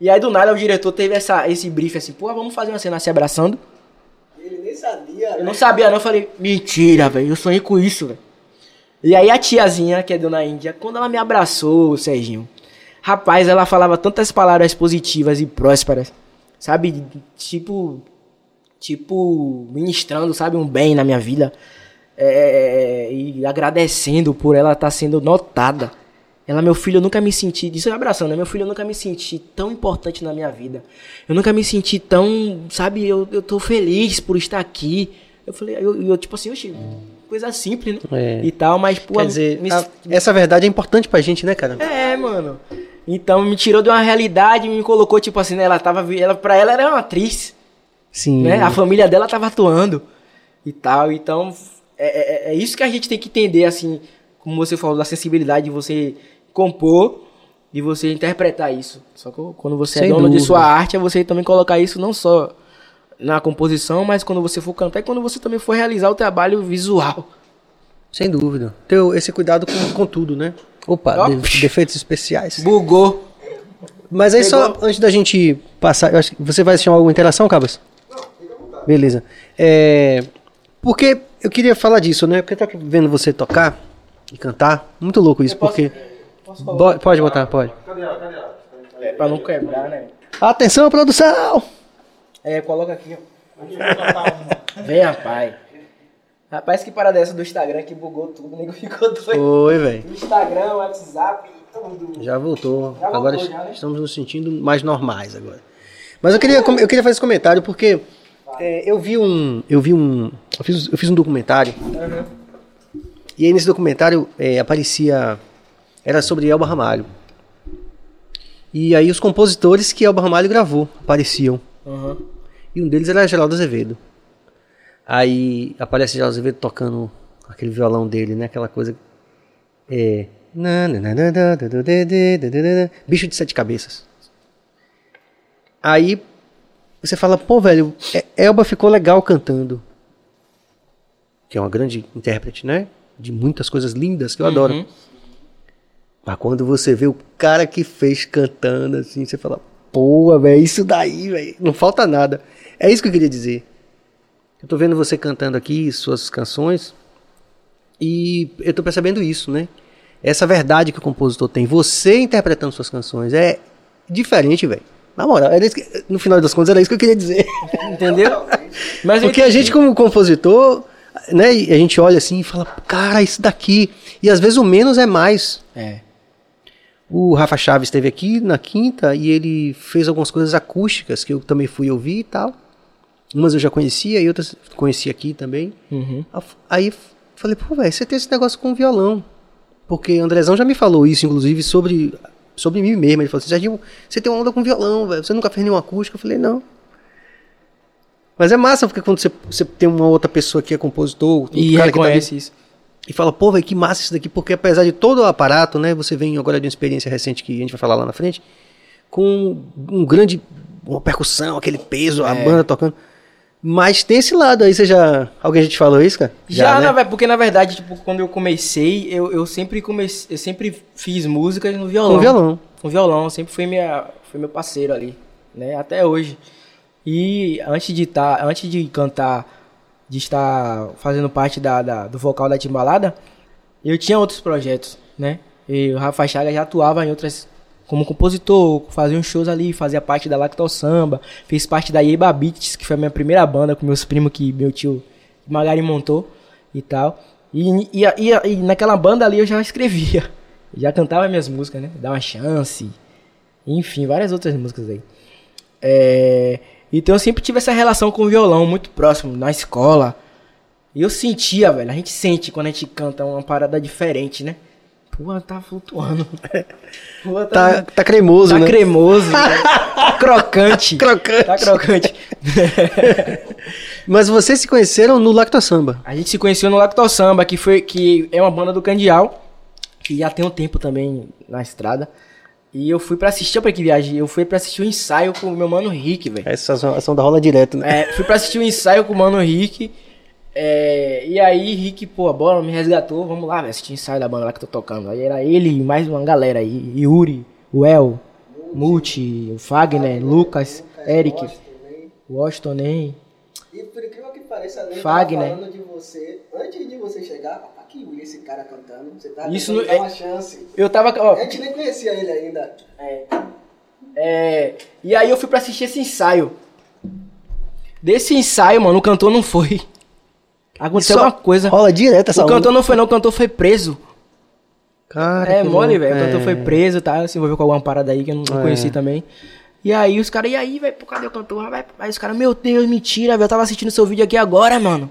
E aí do nada o diretor teve essa, esse brief assim, pô, vamos fazer uma cena se abraçando. Ele nem sabia. Eu não sabia não, eu falei, mentira, velho, eu sonhei com isso, velho. E aí a tiazinha, que é dona Índia, quando ela me abraçou, Serginho, rapaz, ela falava tantas palavras positivas e prósperas, sabe? Tipo, tipo, ministrando, sabe, um bem na minha vida. é, e agradecendo por ela estar sendo notada. Ela, meu filho, eu nunca me senti, isso é abraçando, né? Meu filho, eu nunca me senti tão importante na minha vida. Eu nunca me senti tão, sabe, eu, eu tô feliz por estar aqui. Eu falei, eu, eu tipo assim, oxi, coisa simples, né? É. E tal, mas, pô, Quer dizer, me- a- essa verdade é importante pra gente, né, cara? é, mano. Então me tirou de uma realidade me colocou, tipo assim, né? Ela tava. Ela, pra ela era uma atriz. Sim. Né? A família dela tava atuando e tal. Então, é, é- é isso que a gente tem que entender, assim, como você falou, da sensibilidade de você compor e você interpretar isso. Só que quando você Sem é dono dúvida. de sua arte, é você também colocar isso não só na composição, mas quando você for cantar e quando você também for realizar o trabalho visual. Sem dúvida. Ter esse cuidado com, com tudo, né? Opa, Ó. de- defeitos especiais. Bugou. Mas aí só Pegou. antes da gente passar, eu acho que você vai chamar alguma interação, Cabas? Beleza. É, porque eu queria falar disso, né? Porque eu tô vendo você tocar e cantar. Muito louco isso, porque. Bo- pode botar, pode. É, pra não quebrar, né? Atenção, produção! É, coloca aqui, ó. Vem, rapaz. Rapaz, que parada dessa do Instagram que bugou tudo, o nego ficou doido. Oi, velho. Instagram, WhatsApp, tudo. Já voltou. Já agora voltou, já, né? estamos nos sentindo mais normais agora. Mas eu queria, eu queria fazer esse comentário porque é, eu vi um. Eu vi um. Eu fiz, eu fiz um documentário. E aí nesse documentário é, aparecia. Era sobre Elba Ramalho. E aí os compositores que Elba Ramalho gravou apareciam. Uhum. E um deles era Geraldo Azevedo. Aí aparece Geraldo Azevedo tocando aquele violão dele, né? Aquela coisa. É. Bicho de sete cabeças. Aí você fala, pô, velho, é- Elba ficou legal cantando. Que é uma grande intérprete, né? De muitas coisas lindas que eu adoro. Mas quando você vê o cara que fez cantando assim, você fala, pô, velho, isso daí, velho, não falta nada. É isso que eu queria dizer. Eu tô vendo você cantando aqui suas canções e eu tô percebendo isso, né? Essa verdade que o compositor tem, você interpretando suas canções é diferente, velho. Na moral, era que- no final das contas era isso que eu queria dizer. Entendeu? Mas Porque a gente, como compositor, né, a gente olha assim e fala, cara, isso daqui. E às vezes o menos é mais. É. O Rafa Chaves esteve aqui na quinta e ele fez algumas coisas acústicas que eu também fui ouvir e tal. Umas eu já conhecia e outras conheci aqui também. Uhum. Aí falei, pô, velho, você tem esse negócio com violão. Porque Andrezão já me falou isso, inclusive, sobre, sobre mim mesmo. Ele falou assim, Serginho, você tem uma onda com violão, velho. Você nunca fez nenhuma acústica? Eu falei, não. Mas é massa, porque quando você, você tem uma outra pessoa que é compositor, outro E cara que tá reconhece isso. E fala, pô, velho, que massa isso daqui, porque apesar de todo o aparato, né, você vem agora de uma experiência recente que a gente vai falar lá na frente, com um grande, uma percussão, aquele peso, a É. banda tocando. Mas tem esse lado aí, você já. Alguém já te falou isso, cara? Já, né? na ve- porque na verdade, tipo, quando eu comecei, eu, eu sempre comecei, eu sempre fiz músicas no violão. Com violão. Com violão, sempre foi minha, foi meu parceiro ali, né? Até hoje. E antes de tá, antes de cantar, de estar fazendo parte da, da- do vocal da Timbalada, eu tinha outros projetos, né? E o Rafa Chaga já atuava em outras como compositor, fazia uns shows ali, fazia parte da Lactal Samba, fez parte da Yeba Beats, que foi a minha primeira banda com meus primos que meu tio Magari montou e tal. E, e, e, e naquela banda ali eu já escrevia, já cantava minhas músicas, né? Dá uma chance, enfim, várias outras músicas aí. É, então eu sempre tive essa relação com o violão muito próximo, na escola. E eu sentia, velho, a gente sente quando a gente canta uma parada diferente, né? Pô, tá flutuando. Pô, Tá, tá cremoso, Tá né? cremoso, né? tá crocante. Crocante. Tá crocante. Mas vocês se conheceram no Lacto Samba. A gente se conheceu no Lacto Samba, que, foi, que é uma banda do Candial, que já tem um tempo também na estrada. E eu fui pra assistir, pra que viagem? Eu fui pra assistir o ensaio com o meu mano Rick, velho. Essa ação, ação da rola direto, né? É, fui pra assistir o ensaio com o mano Rick. é, e aí, Rick, pô, a bola me resgatou. Vamos lá, velho, assistir o ensaio da banda lá que eu tô tocando. Aí era ele e mais uma galera aí. Yuri, o El, Multi, o Fagner, Lucas, Eric, Washington nem. E por incrível que pareça, a Lei Fagner. falando de você, antes de você chegar, aqui esse cara cantando, você tá Isso é- uma chance. Eu tava. Ó, A gente nem conhecia ele ainda. É, e aí eu fui pra assistir esse ensaio. Desse ensaio, mano, o cantor não foi. Aconteceu Só alguma coisa. Rola direto essa O cantor onda. não foi não, o cantor foi preso. Cara, É que mole, velho. O cantor É. foi preso, tá? Se envolveu com alguma parada aí que eu não não É. conheci também. E aí os caras, e aí, velho, cadê o cantor? Vai- Aí os caras, meu Deus, mentira, velho. Eu tava assistindo seu vídeo aqui agora, mano.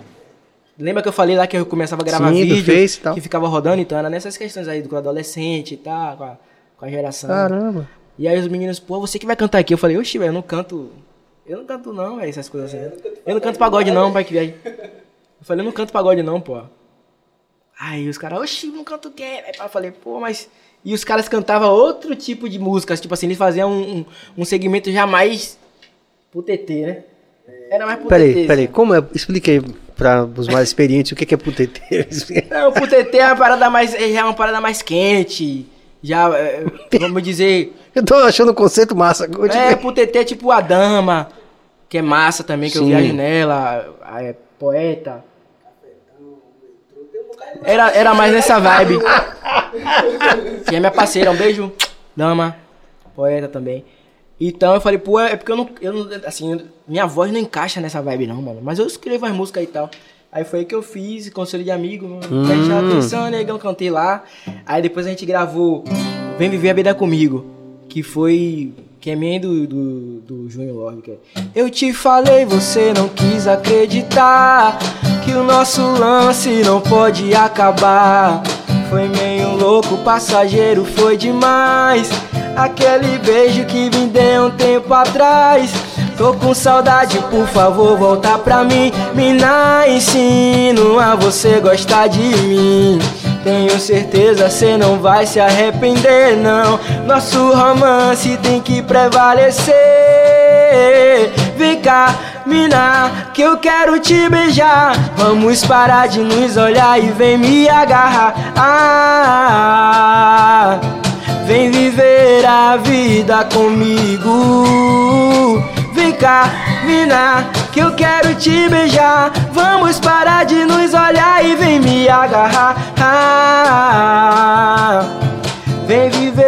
Lembra que eu falei lá que eu começava a gravar Sim, do vídeo? Face e tal. Que ficava rodando, então era nessas questões aí do adolescente e tal, com a, com a geração. Caramba. E aí os meninos, pô, você que vai cantar aqui. Eu falei, oxi, velho, eu não canto. Eu não canto não, velho, essas coisas assim. Eu não canto pagode não, pai que viagem. Eu falei, eu não canto pagode não, pô. Aí os caras, oxi, não canto o quê? Aí eu falei, pô, mas. E os caras cantavam outro tipo de músicas, tipo assim, eles faziam um, um, um segmento já mais pro TT, né? Era mais pro Peraí, TT. peraí. Como é? Expliquei para os mais experientes o que que é putete. Não, pro TT é uma parada mais. Já é uma parada mais quente. Já, é, vamos dizer. Eu tô achando o conceito massa. É, pro TT é tipo a dama, que é massa também, que eu Sim. viajo nela, a- é poeta. Era, era mais nessa vibe. Que é minha parceira, um beijo. Dama, poeta também. Então eu falei, pô, é porque eu não, eu não. Assim, minha voz não encaixa nessa vibe, não, mano. Mas eu escrevo as músicas e tal. Aí foi aí que eu fiz, conselho de amigo, mano. Preste atenção, negão, cantei lá. Aí depois a gente gravou Vem Viver a Vida Comigo. Que foi. Que é minha do, do, do Júnior Love. Que é, eu te falei, você não quis acreditar. Que o nosso lance não pode acabar. Foi meio louco, passageiro, foi demais. Aquele beijo que me deu um tempo atrás. Tô com saudade, por favor, volta pra mim. Mina, ensino a você gostar de mim. Tenho certeza cê não vai se arrepender, não. Nosso romance tem que prevalecer. Vem cá, mina, que eu quero te beijar. Vamos parar de nos olhar e vem me agarrar. Ah, vem viver a vida comigo. Vem cá, mina, que eu quero te beijar. Vamos parar de nos olhar e vem me agarrar. Ah, vem viver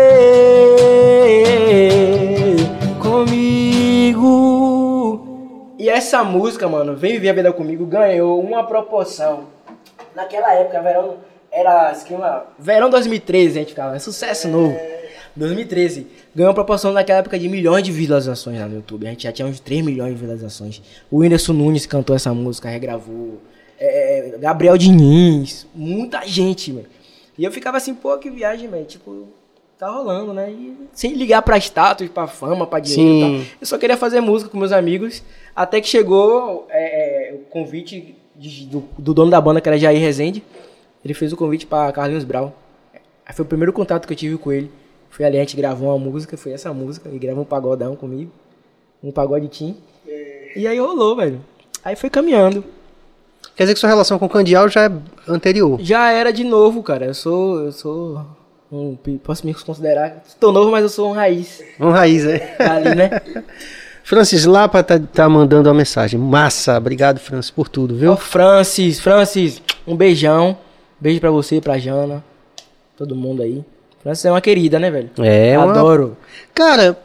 comigo. E essa música, mano, Vem Viver a Vida Comigo, ganhou uma proporção. Naquela época, verão, era esquema. Verão 2013, a gente ficava, é sucesso novo. 2013. Ganhou proporção naquela época de milhões de visualizações lá no YouTube. A gente já tinha uns 3 milhões de visualizações. O Whindersson Nunes cantou essa música, regravou. É, Gabriel Diniz, muita gente, mano. E eu ficava assim, pô, que viagem, velho. Tipo, tá rolando, né? E sem ligar pra status, pra fama, pra dinheiro e Sim. tal. Eu só queria fazer música com meus amigos. Até que chegou é, é, o convite de- do, do dono da banda, que era Jair Rezende. Ele fez o convite pra Carlinhos Brau. Aí foi o primeiro contato que eu tive com ele. Foi ali, a gente gravou uma música, foi essa música. Ele gravou um pagodão comigo. Um pagode team. E aí rolou, velho. Aí foi caminhando. Quer dizer que sua relação com o Candial já é anterior. Já era de novo, cara. Eu sou. Eu sou. Um, posso me considerar. Estou novo, mas eu sou um raiz. Um raiz, é. Ali, né? Francis Lapa tá, tá mandando uma mensagem. Massa, obrigado, Francis, por tudo, Ô, viu? Francis, Francis, um beijão. Beijo pra você, pra Jana. Todo mundo aí. Francis é uma querida, né, velho? É, uma- Adoro. Cara,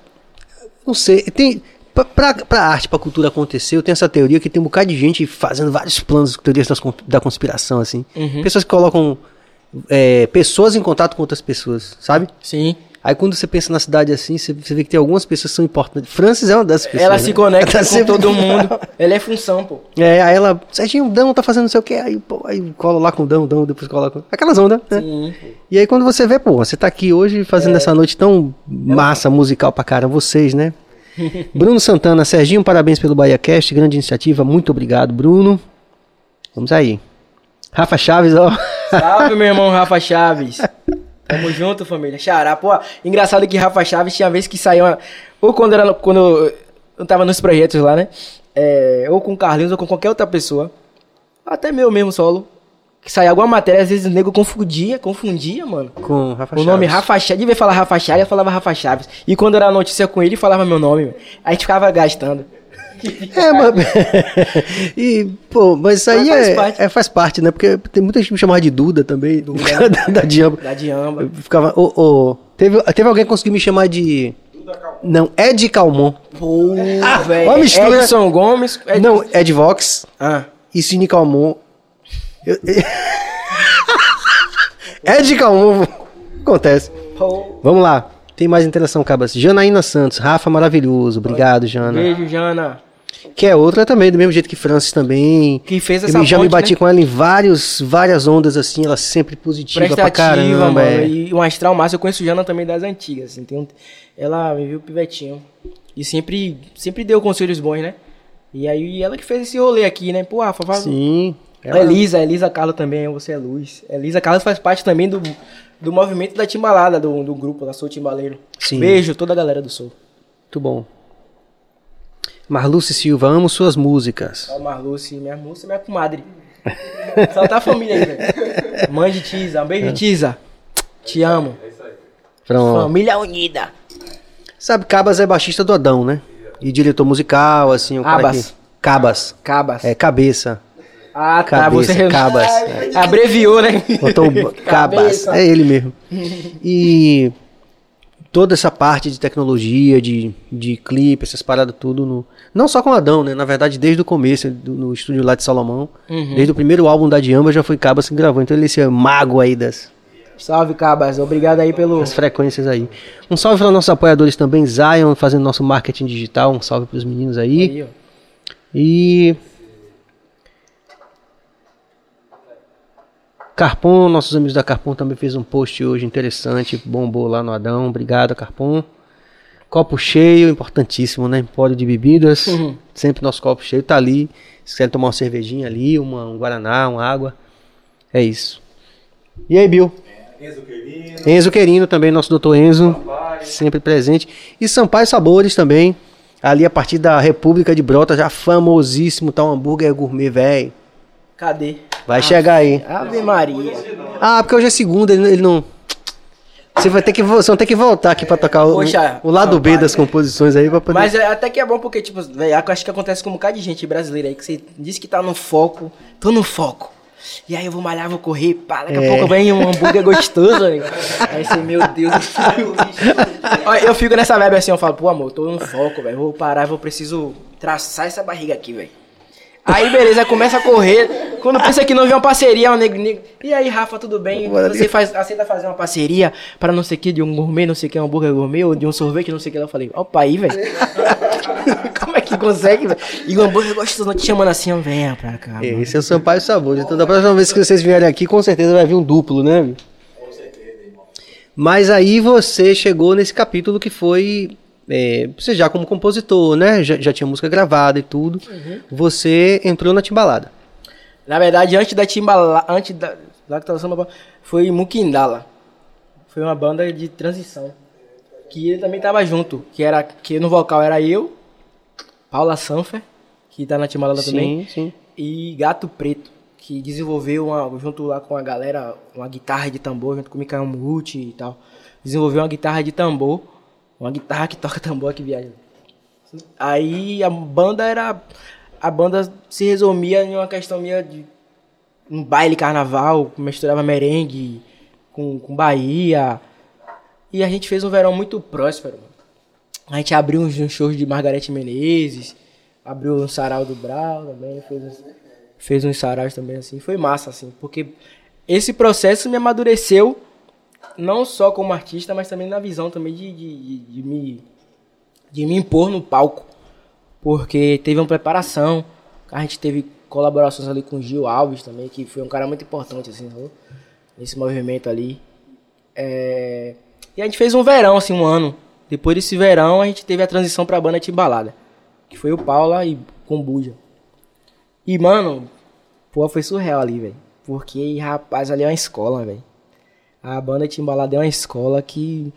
não sei, tem. Pra, pra, pra arte, pra cultura acontecer, eu tenho essa teoria que tem um bocado de gente fazendo vários planos, teorias das da conspiração, assim. Uhum. Pessoas que colocam é, pessoas em contato com outras pessoas, sabe? Sim. Aí quando você pensa na cidade assim, você, você vê que tem algumas pessoas que são importantes. Francis é uma dessas pessoas. Ela né? se conecta Ela com sempre- todo mundo. Ela é função, pô. É, aí ela, Serginho, o Dão tá fazendo não sei o que, aí, pô, aí cola lá com o Dão, Dão, depois cola com. Aquelas ondas, né? Sim. E aí quando você vê, pô, você tá aqui hoje fazendo essa noite tão massa musical pra cara, vocês, né? Bruno Santana, Serginho, parabéns pelo Bahia Cast, grande iniciativa, muito obrigado, Bruno. Vamos aí. Rafa Chaves, ó. Salve, meu irmão Rafa Chaves. Tamo junto, família. Xará. Pô, engraçado que Rafa Chaves tinha vez que saía uma... Ou quando, era, quando eu tava nos projetos lá, né? É, ou com o Carlinhos ou com qualquer outra pessoa. Até meu mesmo solo. Que saía alguma matéria, às vezes o nego confundia, confundia, mano. Com Rafa O Chaves. nome Rafa Chaves, devia falar Rafa Chaves, eu falava Rafa Chaves. E quando era notícia com ele, falava meu nome. Aí a gente ficava gastando. É, mas. e, pô, mas isso aí Mas faz é, parte. é- faz parte, né? Porque tem muita gente que me chamava de Duda também. Duda. da, da Diamba. Da Diamba. Eu ficava. ô, ô, teve, teve alguém que conseguiu me chamar de. Não, Ed Calmon. Pô, Ah, velho. uma mistura. Edson Gomes. Ed... Não, Ed Vox Ah. e Cine Calmon. Eu- É de calmo. Acontece. Pô, Vamos lá. Tem mais interação, Cabas. Janaína Santos. Rafa maravilhoso. Obrigado, Jana. Beijo, Jana. Que é outra também, do mesmo jeito que Francis também. Que fez Eu essa já me ponte, bati né? com ela em vários, várias ondas, assim, ela sempre positiva pra caramba. mano. é. E um astral massa, eu conheço Jana também das antigas, assim. Um- ela me viu pivetinho. E sempre, sempre deu conselhos bons, né? E aí ela que fez esse rolê aqui, né? Pô, Rafa, faz... Sim. A Elisa, a Elisa Carlos também, você é luz. Elisa Carlos faz parte também do, do movimento da timbalada, do, do grupo, da Sou Timbaleiro. Sim. Beijo, toda a galera do Soul. Muito bom. Marluce Silva, amo suas músicas. Ó, Marluce, minha moça, minha comadre. Só tá a família aí, velho. Mãe de Tisa, um beijo, Tisa. Te amo. Pronto. Família unida. Sabe, Cabas é baixista do Adão, né? E diretor musical, assim, o cara Abas. que... Cabas. Cabas. É, cabeça. Ah, tá. Cabeça, você Cabas. É. Abreviou, né? Botou o Cabas. Cabeça. É ele mesmo. E toda essa parte de tecnologia, de, de clipe, essas paradas tudo no... Não só com o Adão, né? Na verdade, desde o começo, do- no estúdio lá de Salomão. Uhum. Desde o primeiro álbum da Diamba já foi Cabas que gravou. Então ele é esse mago aí das, Salve, Cabas. Obrigado aí pelo. das frequências aí. Um salve para nossos apoiadores também, Zion, fazendo nosso marketing digital. Um salve pros meninos aí. Aí. E. Carpon, nossos amigos da Carpon também fez um post hoje interessante, bombou lá no Adão. Obrigado, Carpon. Copo cheio, importantíssimo, né? Empório de bebidas. Uhum. Sempre nosso copo cheio tá ali. Se quiser tomar uma cervejinha ali, uma, um Guaraná, uma água. É isso. E aí, Bill? Enzo Querino, Enzo Querino também, nosso doutor Enzo, sempre presente. E Sampaio Sabores também, ali a partir da República de Brotas, já famosíssimo, tá um hambúrguer gourmet, velho. Cadê? Vai chegar aí. Ave Maria. Ah, porque hoje é segunda, ele, ele não... Você vai ter que, vo- você vai ter que voltar aqui pra tocar o, Poxa, o lado B das composições aí pra poder... Mas é, até que é bom porque, tipo, eu acho que acontece com um bocado de gente brasileira aí, que você diz que tá no foco, tô no foco. E aí eu vou malhar, vou correr, pá, daqui a É. pouco vem um hambúrguer gostoso, amigo. Aí você, meu Deus do céu. Olha, eu fico nessa vibe assim, eu falo, pô, amor, tô no foco, velho, vou parar, vou preciso traçar essa barriga aqui, velho. Aí, beleza, começa a correr. Quando pensa que não vê uma parceria, um nego, nego. E aí, Rafa, tudo bem? Você faz, aceita fazer uma parceria para não sei o que, de um gourmet, não sei o que, um hambúrguer gourmet, ou de um sorvete, não sei o que. Eu falei, opa aí, velho. Como é que consegue, velho? E o hambúrguer gostoso não te chamando assim, venha pra cá. mano. Esse é o Sampaio Sabores. Então da próxima vez que vocês vierem aqui, com certeza vai vir um duplo, né? Com Mas aí você chegou nesse capítulo que foi. É, você já como compositor, né? Já, já tinha música gravada e tudo. Você entrou na timbalada. Na verdade, antes da Timbala, antes da, lá que tava samba, foi Mukindala. Foi uma banda de transição. Que ele também tava junto. Que era que no vocal era eu, Paula Sanfer, que tá na Timbalada também, Sim, sim. e Gato Preto, que desenvolveu uma, junto lá com a galera uma guitarra de tambor, junto com o Mikael Muti e tal. Desenvolveu uma guitarra de tambor, uma guitarra que toca tambor que viaja. Aí a banda era. A banda se resumia em uma questão minha de um baile carnaval, misturava merengue com, com Bahia. E a gente fez um verão muito próspero. A gente abriu uns, uns shows de Margarete Menezes, abriu um sarau do Brau também, fez uns, fez uns saraus também assim. Foi massa, assim, porque esse processo me amadureceu, não só como artista, mas também na visão também de, de, de, de me, de me impor no palco. Porque teve uma preparação, a gente teve colaborações ali com o Gil Alves também, que foi um cara muito importante, assim, sabe? nesse movimento ali. É, E a gente fez um verão, assim, um ano. Depois desse verão, a gente teve a transição pra banda Timbalada. Que foi o Paula e com Buja. E, mano, pô, foi surreal ali, velho. Porque, rapaz, ali é uma escola, velho. A banda Timbalada é uma escola que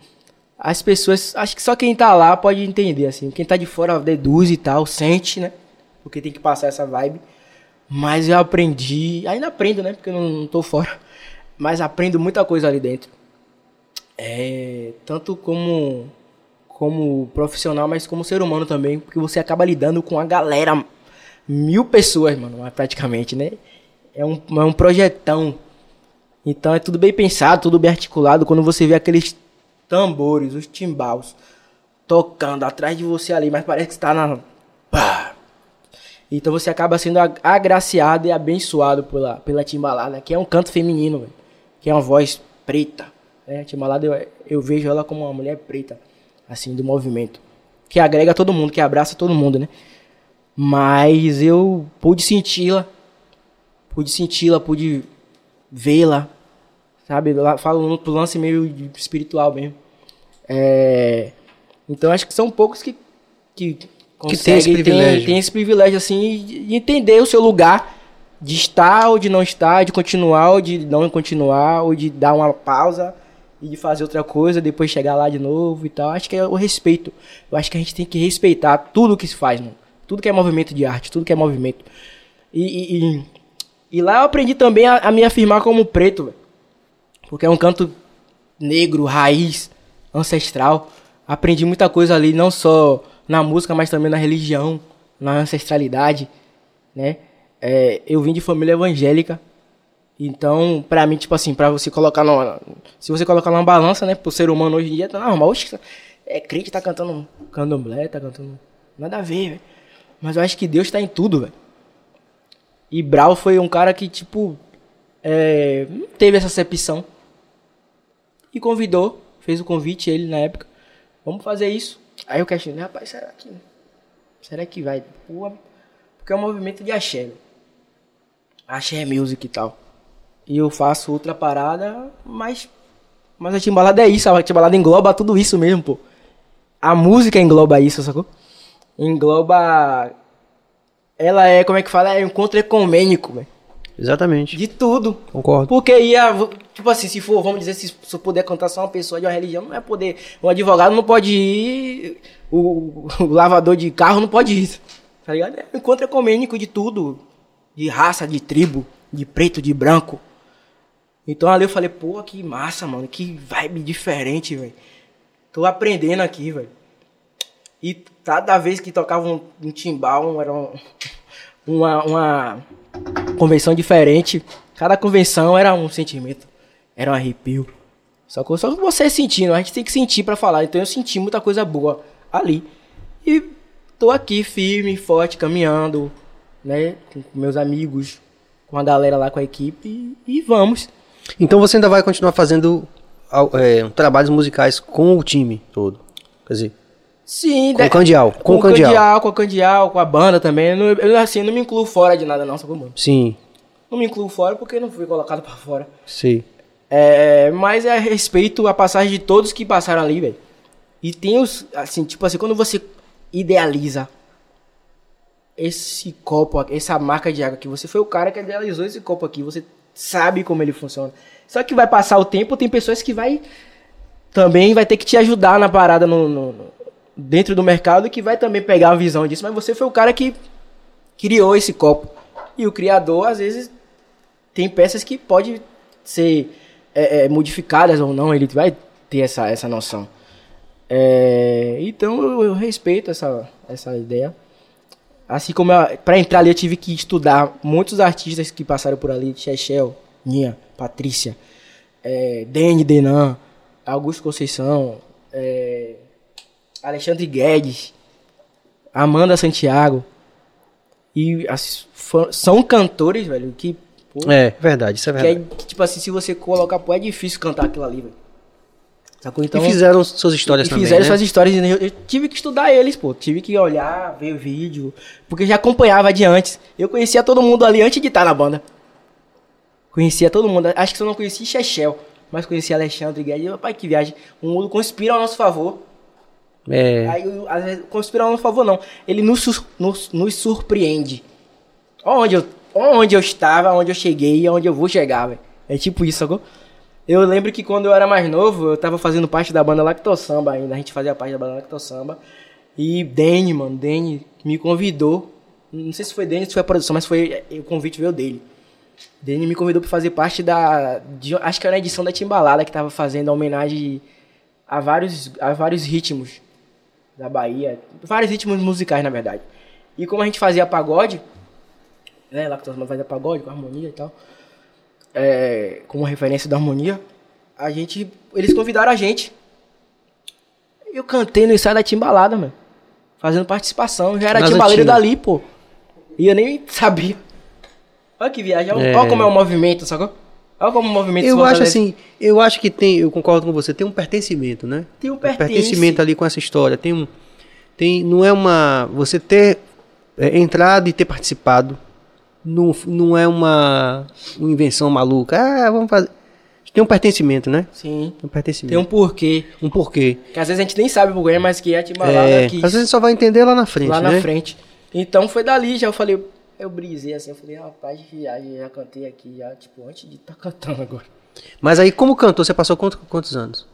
as pessoas, acho que só quem tá lá pode entender, assim. Quem tá de fora deduz e tal, sente, né? Porque tem que passar essa vibe. Mas eu aprendi, ainda aprendo, né? Porque eu não, não tô fora. Mas aprendo muita coisa ali dentro. É, tanto como como profissional, mas como ser humano também, porque você acaba lidando com a galera, mil pessoas, mano, praticamente, né? É um, é um projetão. Então é tudo bem pensado, tudo bem articulado. Quando você vê aqueles tambores, os timbaus tocando atrás de você ali, mas parece que está na. Então você acaba sendo ag- agraciado e abençoado pela, pela timbalada, que é um canto feminino, velho. Que é uma voz preta. Né? A timbalada eu, eu vejo ela como uma mulher preta, assim, do movimento. Que agrega todo mundo, que abraça todo mundo, né? Mas eu pude senti-la, pude senti-la, pude vê-la, sabe? Lá, falo pro lance meio espiritual mesmo. É, então acho que são poucos que que, Que tem esse privilégio. tem esse privilégio assim de de entender o seu lugar, de estar ou de não estar, de continuar ou de não continuar, ou de dar uma pausa e de fazer outra coisa, depois chegar lá de novo e tal. Acho que é o respeito. Eu acho que a gente tem que respeitar tudo que se faz, mano. Tudo que é movimento de arte, tudo que é movimento. E, e, e- e lá eu aprendi também a, a me afirmar como preto, velho. Porque é um canto negro, raiz, ancestral. Aprendi muita coisa ali, não só na música, mas também na religião, na ancestralidade, né? É, eu vim de família evangélica, então, pra mim, tipo assim, pra você colocar numa, se você colocar numa balança, né, pro ser humano hoje em dia, tá normal, é crente, tá cantando candomblé, tá cantando, nada a ver, velho. Mas eu acho que Deus tá em tudo, velho. E Brau foi um cara que, tipo, é, não teve essa acepção. E convidou, fez o convite, ele na época. Vamos fazer isso. Aí eu questionei, rapaz, será que. Será que vai? Porque é um movimento de axé, né? Axé music e tal. E eu faço outra parada, mas. Mas a timbalada é isso, a timbalada engloba tudo isso mesmo, pô. A música engloba isso, sacou? Engloba. Ela é, como é que fala? É um encontro ecumênico, velho. Exatamente. De tudo. Concordo. Porque ia, tipo assim, se for, vamos dizer, se, se eu puder contar só uma pessoa de uma religião, não é poder. Um advogado não pode ir, o, o lavador de carro não pode ir. Tá ligado? É um encontro ecumênico de tudo. De raça, de tribo, de preto, de branco. Então ali eu falei, pô, que massa, mano. Que vibe diferente, velho. Tô aprendendo aqui, velho. E cada vez que tocava um, um timbal, era um- uma, uma convenção diferente. Cada convenção era um sentimento. Era um arrepio. Só que só que você sentindo, a gente tem que sentir pra falar. Então eu senti muita coisa boa ali. E tô aqui firme, forte, caminhando, né? Com meus amigos, com a galera lá, com a equipe. E, e vamos. Então você ainda vai continuar fazendo é, trabalhos musicais com o time todo. Quer dizer, Sim, com o Candial. Com, com o Candial. Candial, com a Candial, com a banda também. Eu, eu, assim, não me incluo fora de nada, não, sacou, mano? Sim, Não me incluo fora porque não fui colocado pra fora. sei. É, mas é a respeito a passagem de todos que passaram ali, velho. E tem os, assim, tipo assim, quando você idealiza esse copo, essa marca de água que você foi o cara que idealizou esse copo aqui, você sabe como ele funciona. Só que vai passar o tempo, tem pessoas que vai também vai ter que te ajudar na parada no, no- no- dentro do mercado que vai também pegar a visão disso, mas você foi o cara que criou esse copo. E o criador, às vezes, tem peças que pode ser é, é, modificadas ou não, ele vai ter essa, essa noção. É, então eu, eu respeito essa, essa ideia. Assim como para entrar ali eu tive que estudar muitos artistas que passaram por ali, Chechel, Ninha, Patrícia, é, Dene Denan, Augusto Conceição, é, Alexandre Guedes, Amanda Santiago. E as- fo- são cantores, velho, que, pô, É, verdade, isso é que verdade. é, que, tipo assim, se você colocar, pô, é difícil cantar aquilo ali, velho. Sacou? Então, e fizeram suas histórias e também, fizeram né? suas histórias. e Eu, eu tive que estudar eles, pô. Tive que olhar, ver o vídeo. Porque já acompanhava de antes. Eu conhecia todo mundo ali antes de estar na banda. Conhecia todo mundo. Acho que só não conhecia Chechel. Mas conhecia Alexandre Guedes. Rapaz, que viagem. O mundo conspira ao nosso favor. É, Aí, às vezes, conspira ao nosso favor, não. Ele nos, nos, nos surpreende. Onde eu, onde eu estava, onde eu cheguei e onde eu vou chegar, velho. É tipo isso, sacou? Eu lembro que quando eu era mais novo, eu tava fazendo parte da banda Lactosamba ainda. A gente fazia parte da banda Lactosamba. E Danny, mano, Danny me convidou. Não sei se foi Danny, se foi a produção, mas foi o convite veio dele. Danny me convidou pra fazer parte da. de- acho que era a edição da Timbalada que tava fazendo a homenagem a vários, a vários ritmos da Bahia. Vários ritmos musicais, na verdade. E como a gente fazia pagode, né? Lactosamba fazia pagode com harmonia e tal. É, como referência da harmonia, a gente. Eles convidaram a gente. Eu cantei no ensaio da Timbalada, mano. Fazendo participação. Já era Nas timbaleiro antigas. dali, pô. E eu nem sabia. Olha que viagem, olha, É. olha como é o movimento, sacou? Olha como o movimento Eu se acho assim, eu acho que tem, eu concordo com você, tem um pertencimento, né? Tem um pertencimento pertence. ali com essa história. Tem um, tem, não é uma, você ter é, entrado e ter participado, não, não é uma, uma invenção maluca. Ah, vamos fazer. Tem um pertencimento, né? Sim. Tem um pertencimento. Tem um porquê. um porquê. Que às vezes a gente nem sabe o porquê, mas que é te balada É, que às vezes só vai entender lá na frente, lá né? na frente. Então foi dali, já eu falei, eu brisei assim, eu falei, rapaz, de viagem, já cantei aqui, já, tipo, antes de estar cantando agora. Mas aí, como cantor, você passou quanto- quantos anos?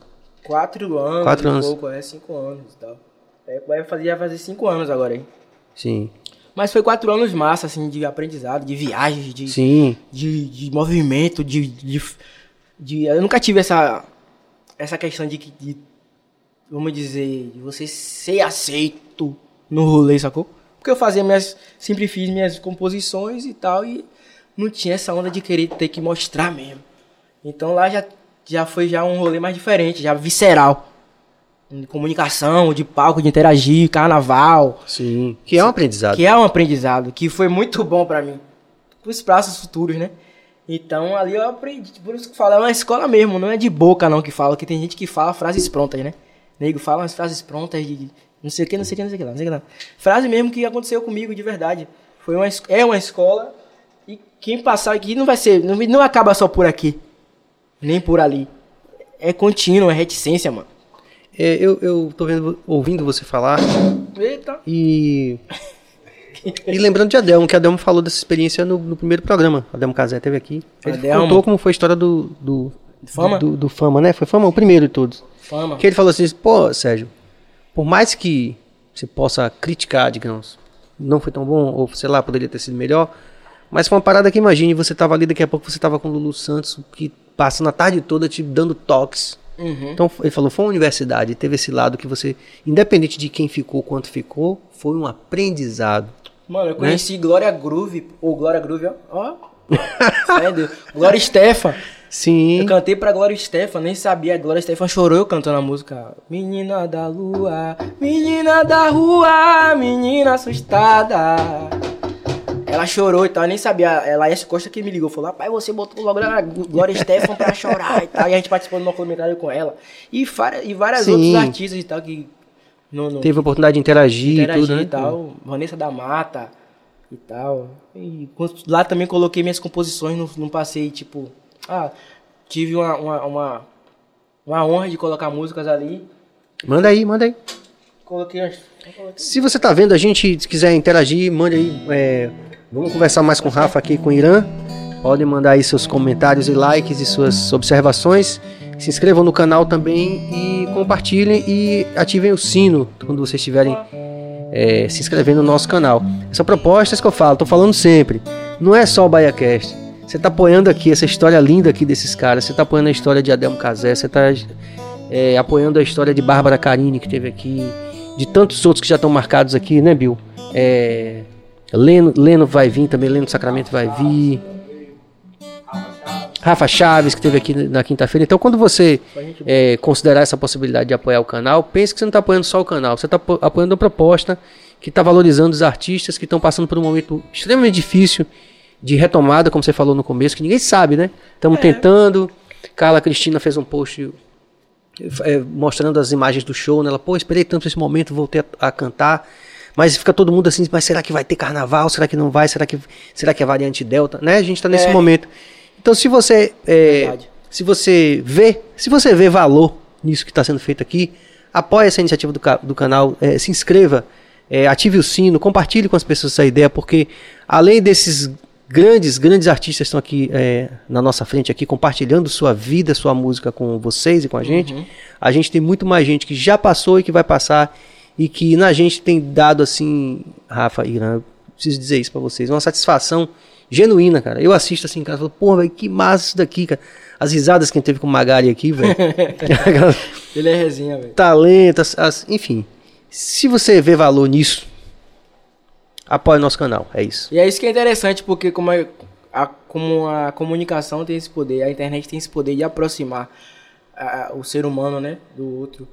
Quatro anos, Quatro anos. pouco, é, cinco anos e tal. É, vai fazer, já fazer cinco anos agora, hein? Sim. Mas foi quatro anos massa, assim, de aprendizado, de viagens, de, Sim. de, de movimento, de, de, de- Eu nunca tive essa, essa questão de, de, vamos dizer, de você ser aceito no rolê, sacou? Porque eu fazia minhas. Sempre fiz minhas composições e tal, e não tinha essa onda de querer ter que mostrar mesmo. Então lá já, já foi já um rolê mais diferente, já visceral. De comunicação, de palco, de interagir, carnaval. Sim. Que é um aprendizado. Que é um aprendizado, que foi muito bom pra mim. Pros passos futuros, né? Então ali eu aprendi. Por isso que eu falo, é uma escola mesmo, não é de boca não que fala, que tem gente que fala frases prontas, né? Nego fala umas frases prontas de não sei o que, não sei o que, não sei o que lá, não sei o que lá. Frase mesmo que aconteceu comigo de verdade. Foi uma, é uma escola e quem passar aqui não vai ser, não, não acaba só por aqui, nem por ali. É contínuo, é reticência, mano. É, eu, eu tô vendo, ouvindo você falar Eita. e. E lembrando de Adelmo, que Adelmo falou dessa experiência no, no primeiro programa. Adelmo Casé teve aqui. Ele Adelmo. contou como foi a história do. do Fama? Do, do Fama, né? Foi Fama o primeiro de todos. Fama. Que ele falou assim: pô, Sérgio, por mais que você possa criticar, digamos, não foi tão bom, ou sei lá, poderia ter sido melhor, mas foi uma parada que imagine, você tava ali, daqui a pouco você tava com o Lulu Santos, que passa na tarde toda te dando toques. Uhum. Então ele falou, foi uma universidade, teve esse lado que você, independente de quem ficou, quanto ficou, foi um aprendizado. Mano, Né? eu conheci Glória Groove, ou Glória Groove, ó. ó. Sério, Glória Stefan. Sim. Eu cantei pra Glória Stefan, nem sabia. A Glória Stefan chorou eu cantando a música. Menina da lua, menina da rua, menina assustada. Ela chorou e tal, eu nem sabia. Ela Laís Costa que me ligou, falou: Rapaz, você botou logo a Glória Stefan pra chorar e tal. E a gente participou de uma comentário com ela. E, e várias Sim. outros artistas e tal que. No, no, Teve a oportunidade de interagir, e interagir tudo, né? e tal. Vanessa da Mata e tal. E lá também coloquei minhas composições, não, não passei, tipo. Ah, tive uma, uma, uma, uma honra de colocar músicas ali. Manda aí, manda aí. Coloquei coloquei- Se você tá vendo a gente, se quiser interagir, mande aí. é, vamos conversar mais com o Rafa aqui, com o Irã. Podem mandar aí seus comentários e likes e suas observações. Se inscrevam no canal também e compartilhem e ativem o sino quando vocês estiverem é, se inscrevendo no nosso canal. Essa proposta é isso que eu falo, tô falando sempre. Não é só o BaiaCast. Você tá apoiando aqui essa história linda aqui desses caras. Você tá apoiando a história de Adelmo Casé. Você tá é, apoiando a história de Bárbara Carini que teve aqui. De tantos outros que já estão marcados aqui, né, Bill? É, Leno, Leno vai vir também, Leno Sacramento vai vir. Rafa Chaves, que teve aqui na quinta-feira. Então, quando você é, considerar essa possibilidade de apoiar o canal, pense que você não está apoiando só o canal, você está apoiando uma proposta que está valorizando os artistas que estão passando por um momento extremamente difícil de retomada, como você falou no começo, que ninguém sabe, né? Estamos tentando. Carla Cristina fez um post é, mostrando as imagens do show, né? Ela, pô, esperei tanto esse momento, voltei a, a cantar. Mas fica todo mundo assim, mas será que vai ter carnaval? Será que não vai? Será que, será que é variante Delta? Né? A gente está nesse É. momento. Então, se você é, Verdade. se você vê, se você vê valor nisso que está sendo feito aqui, apoie essa iniciativa do, do canal, é, se inscreva, é, ative o sino, compartilhe com as pessoas essa ideia, porque além desses grandes, grandes artistas estão aqui é, na nossa frente aqui compartilhando sua vida, sua música com vocês e com a gente, a gente tem muito mais gente que já passou e que vai passar e que na gente tem dado assim, Rafa, Irã, eu preciso dizer isso pra vocês, uma satisfação genuína, cara. Eu assisto assim, cara, falo, porra, velho, que massa isso daqui, cara. As risadas que a gente teve com o Magari aqui, velho. Ele é resenha, velho. Talento, as- as- enfim. Se você vê valor nisso, apoie o nosso canal, é isso. E é isso que é interessante, porque como a, a- como a comunicação tem esse poder, a internet tem esse poder de aproximar a- o ser humano, né, do outro.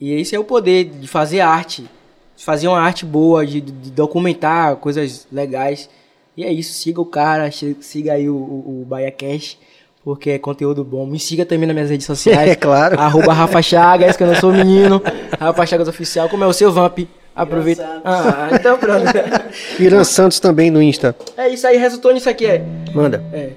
E esse é o poder de fazer arte, fazer uma arte boa, de, de documentar coisas legais. E é isso, siga o cara, siga aí o, o, o Bahia Cash, porque é conteúdo bom. Me siga também nas minhas redes sociais. É claro. Arroba Rafa Chagas, que eu não sou menino. Rafa Chagas Oficial, como é o seu Vamp. Aproveita. Ah, então pronto. Irã Santos também no Insta. É isso aí, resultou nisso aqui, é. Manda. É.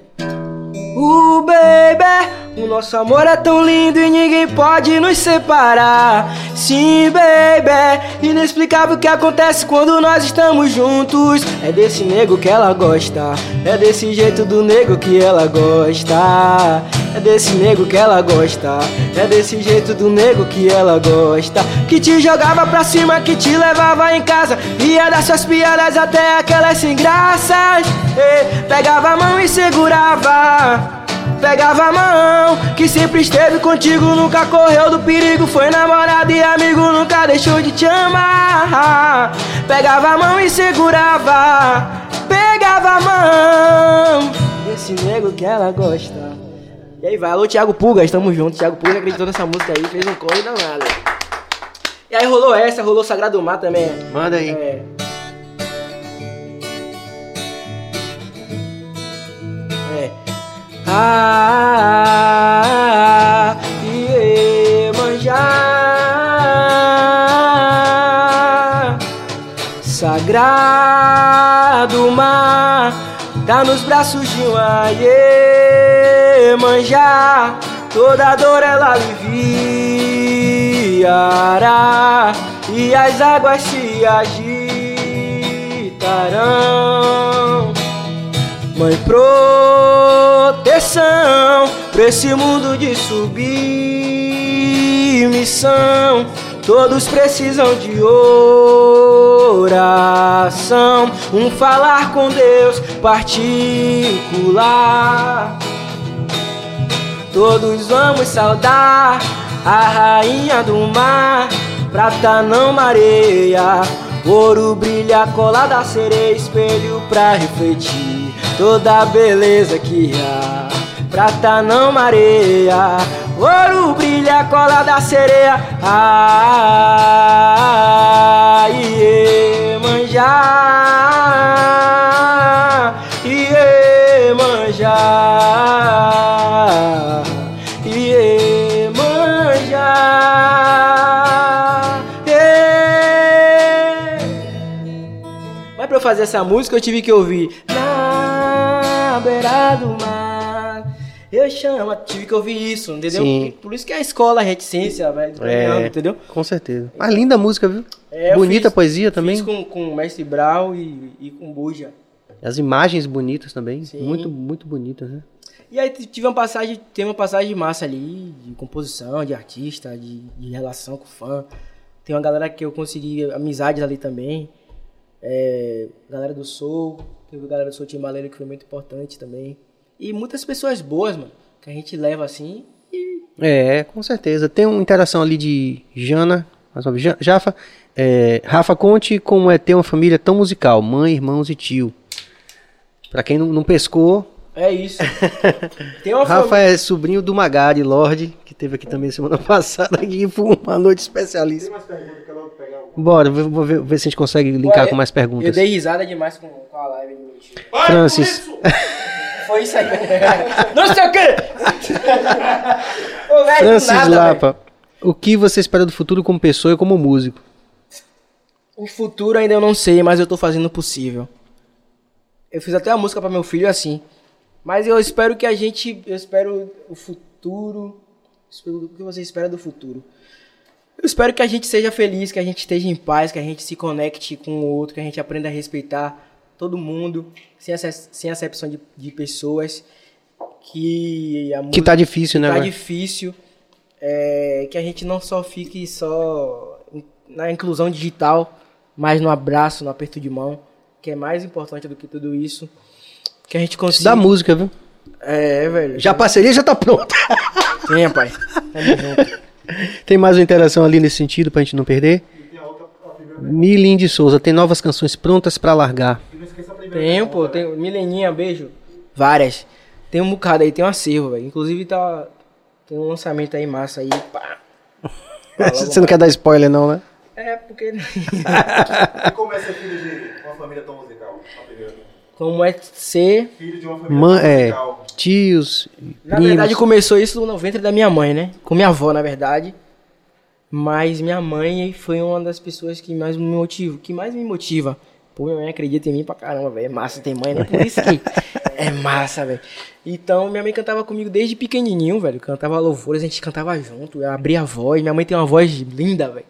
Uh, baby, o nosso amor é tão lindo e ninguém pode nos separar. Sim, baby, inexplicável o que acontece quando nós estamos juntos. É desse nego que ela gosta, é desse jeito do nego que ela gosta. É desse nego que ela gosta, é desse jeito do nego que ela gosta. Que te jogava pra cima, que te levava em casa, ia das suas piadas até aquelas sem graças. Pegava a mão e segurava. Pegava a mão, que sempre esteve contigo, nunca correu do perigo. Foi namorado e amigo, nunca deixou de te amar. Pegava a mão e segurava. Pegava a mão, esse nego que ela gosta. E aí vai, alô Thiago Pulga, estamos juntos. Thiago Pulga acreditou nessa música aí, fez um corre danado. E aí rolou essa, rolou Sagrado Mar também. Manda aí. É. Ah, Iemanjá, Sagrado mar, tá nos braços de uma Iemanjá, toda dor ela aliviará e as águas se agitarão. Mãe, proteção pra esse mundo de submissão. Todos precisam de oração, um falar com Deus particular. Todos vamos saudar a rainha do mar, prata não mareia, ouro brilha, cola da sereia, espelho pra refletir toda a beleza que há. Prata não mareia, ouro brilha, cola da sereia, ah, Iemanjá, Iemanjá, Iemanjá. Ê. Mas pra eu fazer essa música eu tive que ouvir Na beira do mar Eu chamo, tive que ouvir isso, entendeu? Sim. Por isso que a escola, a reticência, velho, É. entendeu? Com certeza. Mas linda música, viu? É, Bonita fiz- poesia também. Fiz com, com o Mestre Brau e, e com o Buja. As imagens bonitas também. Sim. Muito, muito bonitas, né? E aí tive uma passagem, tem uma passagem massa ali, de composição, de artista, de, de relação com o fã. Tem uma galera que eu consegui amizades ali também. É, galera do Soul, teve a galera do Soul Timbaleiro que foi muito importante também. E muitas pessoas boas, mano, que a gente leva assim e É, com certeza. Tem uma interação ali de Jana, mais uma vez, Ja- Jafa. É, Rafa, conte como é ter uma família tão musical, mãe, irmãos e tio. Pra quem não, não pescou, é isso. Tem uma Rafa família. é sobrinho do Magari Lorde, que teve aqui também semana passada aqui foi uma noite especialíssima. Bora, vou, vou ver, ver se a gente consegue linkar Ué, com mais Eu perguntas. dei risada demais com, com a live hoje. Francis, Foi isso aí. Não sei o quê! Ô, velho, do Francis nada, velho. Lapa, o que você espera do futuro como pessoa e como músico? O futuro ainda eu não sei, mas eu tô fazendo o possível. Eu fiz até a música pra meu filho assim. Mas eu espero que a gente. Eu espero o futuro. O que você espera do futuro? Eu espero que a gente seja feliz, que a gente esteja em paz, que a gente se conecte com o outro, que a gente aprenda a respeitar todo mundo, sem, sem acepção de, de pessoas. Que a Que tá difícil, né? tá velho? difícil. É, que a gente não só fique só na inclusão digital, mas no abraço, no aperto de mão, que é mais importante do que tudo isso. Que a gente consiga. Da música, viu? É, velho. Já a parceria já tá pronta. Tem, pai. Tamo junto. Tem mais uma interação ali nesse sentido pra gente não perder? Milin de Souza, tem novas canções prontas pra largar. Tem, pô, tem. Mileninha, beijo. Várias. Tem um bocado aí, tem um acervo, velho. Inclusive tá. Tem um lançamento aí massa aí. Pá. Você não quer dar spoiler, não, né? É, por porque. E como é filho de uma família tão. Como é ser. Filho de uma família Man- é, tios, Na primos. verdade, começou isso no ventre da minha mãe, né? Com minha avó, na verdade. Mas minha mãe foi uma das pessoas que mais me motiva, que mais me motiva. Pô, minha mãe acredita em mim pra caramba, velho. É massa ter mãe, né? Por isso que é massa, velho. Então, minha mãe cantava comigo desde pequenininho, velho. Cantava louvores, a gente cantava junto. Eu abria a voz. Minha mãe tem uma voz linda, velho.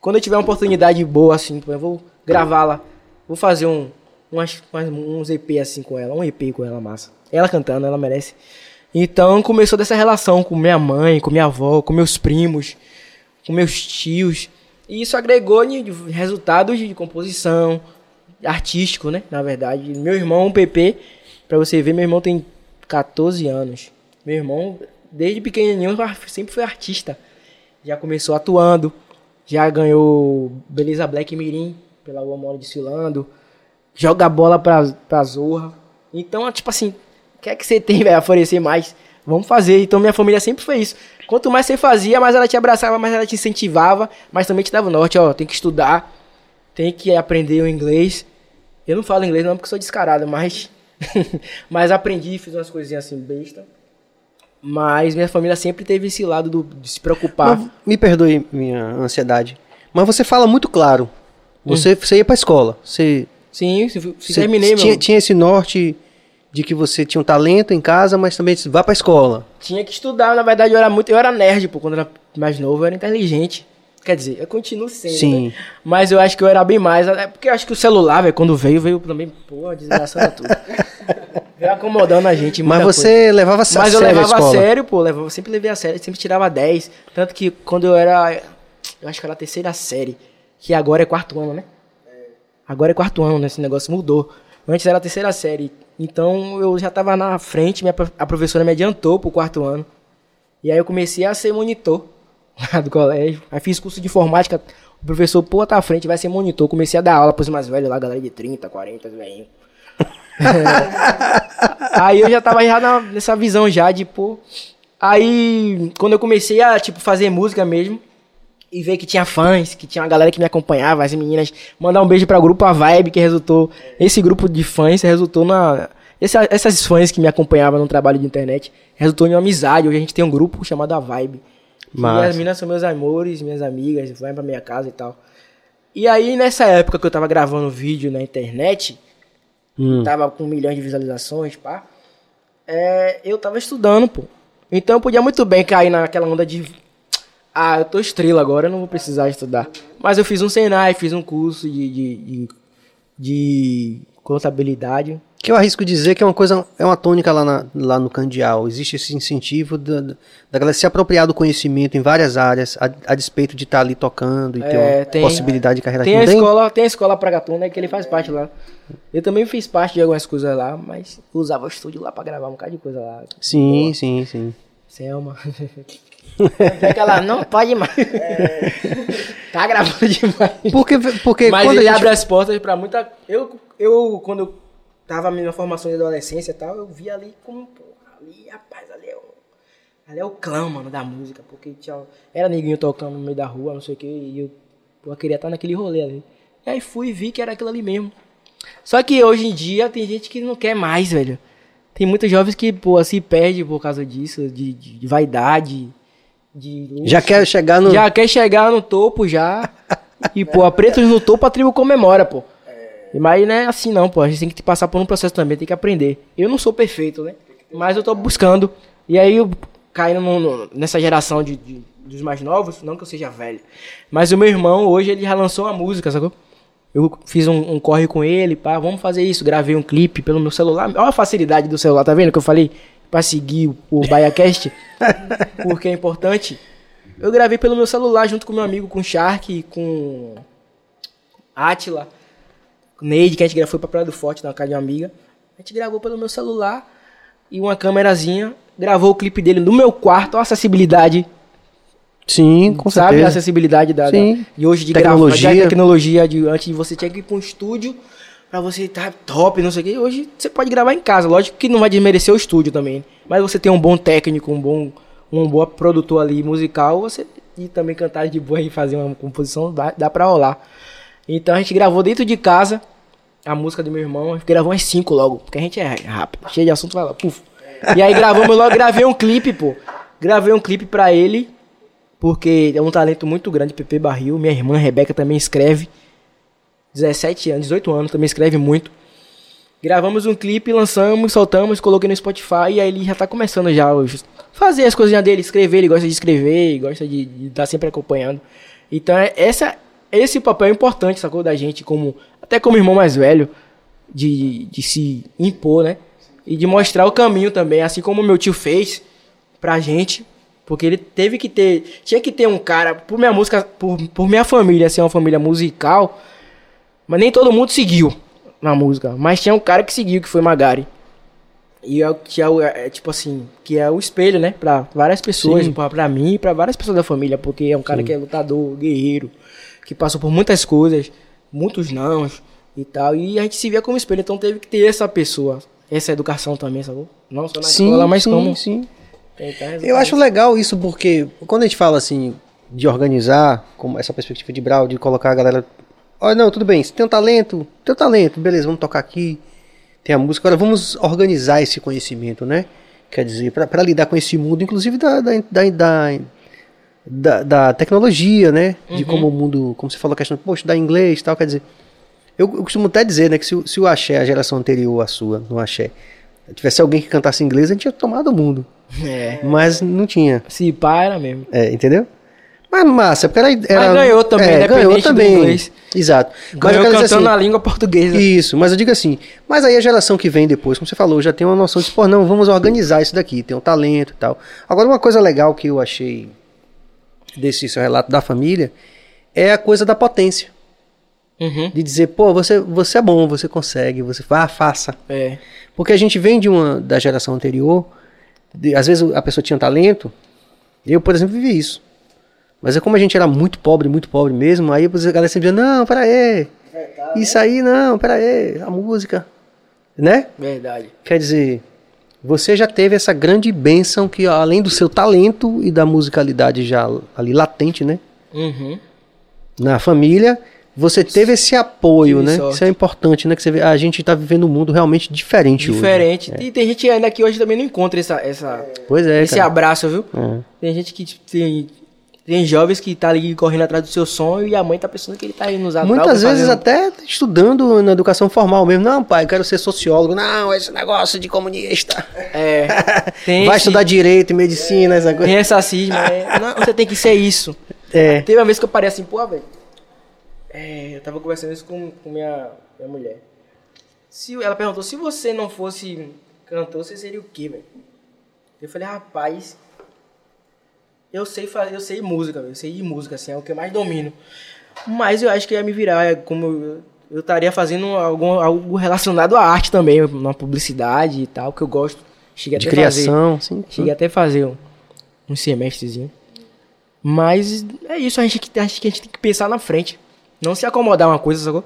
Quando eu tiver uma oportunidade boa, assim, eu vou gravá-la. Vou fazer um, umas, umas- uns EP assim com ela. Um EP com ela, massa. Ela cantando, ela merece. Então começou dessa relação com minha mãe, com minha avó, com meus primos, com meus tios. E isso agregou resultados de composição, artístico, né? Na verdade. Meu irmão, PP, pra você ver, meu irmão tem 14 anos. Meu irmão, desde pequenininho, sempre foi artista. Já começou atuando, já ganhou Beleza Black Mirim pela Rua Mora desfilando, joga bola pra, pra Zorra. Então, tipo assim, o que é que você tem, velho, a oferecer mais? Vamos fazer. Então, minha família sempre foi isso. Quanto mais você fazia, mais ela te abraçava, mais ela te incentivava, mas também te dava o norte, ó, tem que estudar, tem que aprender o inglês. Eu não falo inglês não porque sou descarado, mas mas aprendi, fiz umas coisinhas assim besta. Mas minha família sempre teve esse lado do, de se preocupar. Mas, me perdoe minha ansiedade. Mas você fala muito claro. Você, você ia pra escola. Você, Sim, se, se você terminei, tinha, meu. tinha esse norte de que você tinha um talento em casa, mas também disse, vá pra escola. Tinha que estudar, na verdade eu era muito, eu era nerd, pô, quando eu era mais novo, eu era inteligente. Quer dizer, eu continuo sendo, Sim. né? Mas eu acho que eu era bem mais, é porque eu acho que o celular, velho, quando veio, veio também, pô, desgraçando tudo. veio acomodando a gente, Mas você coisa. levava a sé- Mas eu sério a levava a escola. sério, pô, levava, eu sempre levei a sério, sempre tirava 10. Tanto que quando eu era, eu acho que era a terceira série, que agora é quarto ano, né? Agora é quarto ano, né? Esse negócio mudou. Antes era a terceira série. Então eu já tava na frente, minha, a professora me adiantou pro quarto ano. E aí eu comecei a ser monitor lá do colégio. Aí fiz curso de informática. O professor, pô, tá à frente, vai ser monitor. Comecei a dar aula pros mais velhos lá, galera de 30, 40, velhinho. aí eu já tava já na- nessa visão já de, pô. Aí, quando eu comecei a, tipo, fazer música mesmo, e ver que tinha fãs, que tinha uma galera que me acompanhava, as meninas. Mandar um beijo pra grupo A Vibe, que resultou. Esse grupo de fãs resultou na. essa- essas fãs que me acompanhavam no trabalho de internet resultou em uma amizade. Hoje a gente tem um grupo chamado A Vibe. E Massa. as meninas são meus amores, minhas amigas, vão pra minha casa e tal. E aí, nessa época que eu tava gravando vídeo na internet, Hum. tava com milhões de visualizações, pá. É, eu tava estudando, pô. Então eu podia muito bem cair naquela onda de. Ah, eu tô estrela agora, eu não vou precisar estudar. Mas eu fiz um Senai, fiz um curso de, de, de, de contabilidade. Que eu arrisco dizer que é uma coisa, é uma tônica lá, na- lá no Candial. Existe esse incentivo da, da galera se apropriar do conhecimento em várias áreas, a, a despeito de estar ali tocando e ter É, uma tem- possibilidade de carreira Tem a escola, tem a escola Pragatuna, né, que ele faz parte lá. Eu também fiz parte de algumas coisas lá, mas usava o estúdio lá pra gravar um bocado de coisa lá. Sim, Boa. sim, sim. Selma. Fica lá, não pode mais. tá gravando demais. Porque, porque Mas quando ele a gente... abre as portas pra muita. Eu, eu quando eu tava na minha formação de adolescência e tal, eu via ali como, pô, ali, rapaz, ali é o. Ali é o clã, mano, da música. Porque tinha, era neguinho tocando no meio da rua, não sei o que, e eu, pô, eu queria estar naquele rolê ali. E aí fui e vi que era aquilo ali mesmo. Só que hoje em dia tem gente que não quer mais, velho. Tem muitos jovens que, pô, se perde por causa disso, de, de, de vaidade, de luxo. Já quer chegar no... Já quer chegar no topo já. e, pô, a pretos no topo a tribo comemora, pô. Mas não é assim não, pô. A gente tem que passar por um processo também, tem que aprender. Eu não sou perfeito, né? Mas eu tô buscando. E aí eu caindo no- no- nessa geração de, de- dos mais novos, não que eu seja velho. Mas o meu irmão, hoje, ele já lançou uma música, sacou? Eu fiz um, um corre com ele, pá, vamos fazer isso. Gravei um clipe pelo meu celular. Olha a facilidade do celular, tá vendo que eu falei? Pra seguir o, BaiaCast. porque é importante. Eu gravei pelo meu celular junto com meu amigo, com o Shark, com Atila, com Neide, que a gente gravou, foi pra Praia do Forte, na casa de uma amiga. A gente gravou pelo meu celular e uma câmerazinha. Gravou o clipe dele no meu quarto, a acessibilidade Sim, com sabe a certeza. acessibilidade da, Sim. da de hoje de Tecnologia. gravar, de tecnologia de antes de você tinha que ir para um estúdio pra você estar top, não sei o que. Hoje você pode gravar em casa, lógico que não vai desmerecer o estúdio também, mas você tem um bom técnico, um bom um bom produtor ali musical, você e também cantar de boa e fazer uma composição, dá, dá pra rolar. Então a gente gravou dentro de casa a música do meu irmão, a gente gravou umas cinco logo, porque a gente é rápido, cheio de assunto, vai lá, puf. E aí gravamos logo, gravei um clipe, pô. Gravei um clipe pra ele, porque é um talento muito grande, Pepe Barril. Minha irmã Rebeca também escreve. 17 anos, 18 anos, também escreve muito. Gravamos um clipe, lançamos, soltamos, coloquei no Spotify e aí ele já tá começando já fazer as coisinhas dele, escrever, ele gosta de escrever, gosta de estar tá sempre acompanhando. Então é essa, esse papel é importante, sacou, da gente, como até como irmão mais velho, de, de se impor, né? E de mostrar o caminho também, assim como meu tio fez pra gente, porque ele teve que ter, tinha que ter um cara, por minha música, por, por minha família ser uma família musical, mas nem todo mundo seguiu na música. Mas tinha um cara que seguiu, que foi Magari. E é, que é, o, é, tipo assim, que é o espelho, né? Pra várias pessoas, pra, pra mim e pra várias pessoas da família. Porque é um cara Sim. que é lutador, guerreiro, que passou por muitas coisas, muitos nãos e tal. E a gente se via como espelho. Então teve que ter essa pessoa, essa educação também, sabe? Não só na sim, escola, mas sim, como. Sim. Eu acho legal isso porque quando a gente fala assim de organizar, como essa perspectiva de Brau, de colocar a galera Olha, não, tudo bem, você tem um talento, tem um talento, beleza, vamos tocar aqui, tem a música, agora vamos organizar esse conhecimento, né? Quer dizer, para lidar com esse mundo, inclusive da, da, da, da, da tecnologia, né? De uhum. como o mundo, como você falou, a questão, poxa, da inglês e tal, quer dizer, eu, eu, costumo até dizer, né, que se, se o axé, a geração anterior à sua, no axé, tivesse alguém que cantasse inglês, a gente tinha tomado o mundo. É. Mas não tinha. Se pá, era mesmo. É, entendeu? Mas massa, porque era. era mas ganhou também, é, ganhou também. Exato. Ganhou mas cantando assim, na língua portuguesa. Isso, mas eu digo assim, mas aí a geração que vem depois, como você falou, já tem uma noção de, pô, não, vamos organizar isso daqui, tem um talento e tal. Agora, uma coisa legal que eu achei desse seu relato da família é a coisa da potência. Uhum. De dizer, pô, você, você é bom, você consegue, você vá, faça. É. Porque a gente vem de uma da geração anterior, de, às vezes a pessoa tinha talento, eu, por exemplo, vivi isso. Mas é como a gente era muito pobre, muito pobre mesmo, aí a galera sempre dizia, não, pera aí, isso aí não, pera aí, a música, né? Verdade. Quer dizer, você já teve essa grande bênção que além do seu talento e da musicalidade já ali latente, né? Uhum. Na família, você teve esse apoio, né? Sorte. Isso é importante, né? Que você vê, a gente está vivendo um mundo realmente diferente, diferente. hoje. E tem gente ainda que hoje também não encontra essa, essa pois é, esse cara. abraço, viu? É. Tem gente que tem tem jovens que tá ali correndo atrás do seu sonho e a mãe tá pensando que ele tá indo nos Muitas vezes fazendo... até estudando na educação formal mesmo. Não, pai, eu quero ser sociólogo. Não, esse negócio de comunista. É. Vai esse... estudar direito e medicina, é, essa coisa. Tem essa cisma. É. Não, você tem que ser isso. É. Teve uma vez que eu parei assim, pô, velho. É, eu tava conversando isso com, com minha, minha mulher. Se, ela perguntou, se você não fosse cantor, você seria o quê, velho? Eu falei, rapaz, eu sei fazer, eu sei música, eu sei música, assim, é o que eu mais domino. Mas eu acho que ia me virar, é como eu, estaria fazendo algum, algo relacionado à arte também, uma publicidade e tal, que eu gosto. Cheguei de criação, fazer, sim. Cheguei até fazer um, um semestrezinho. Mas é isso, a gente, acho que a gente tem que pensar na frente. Não se acomodar uma coisa, sacou?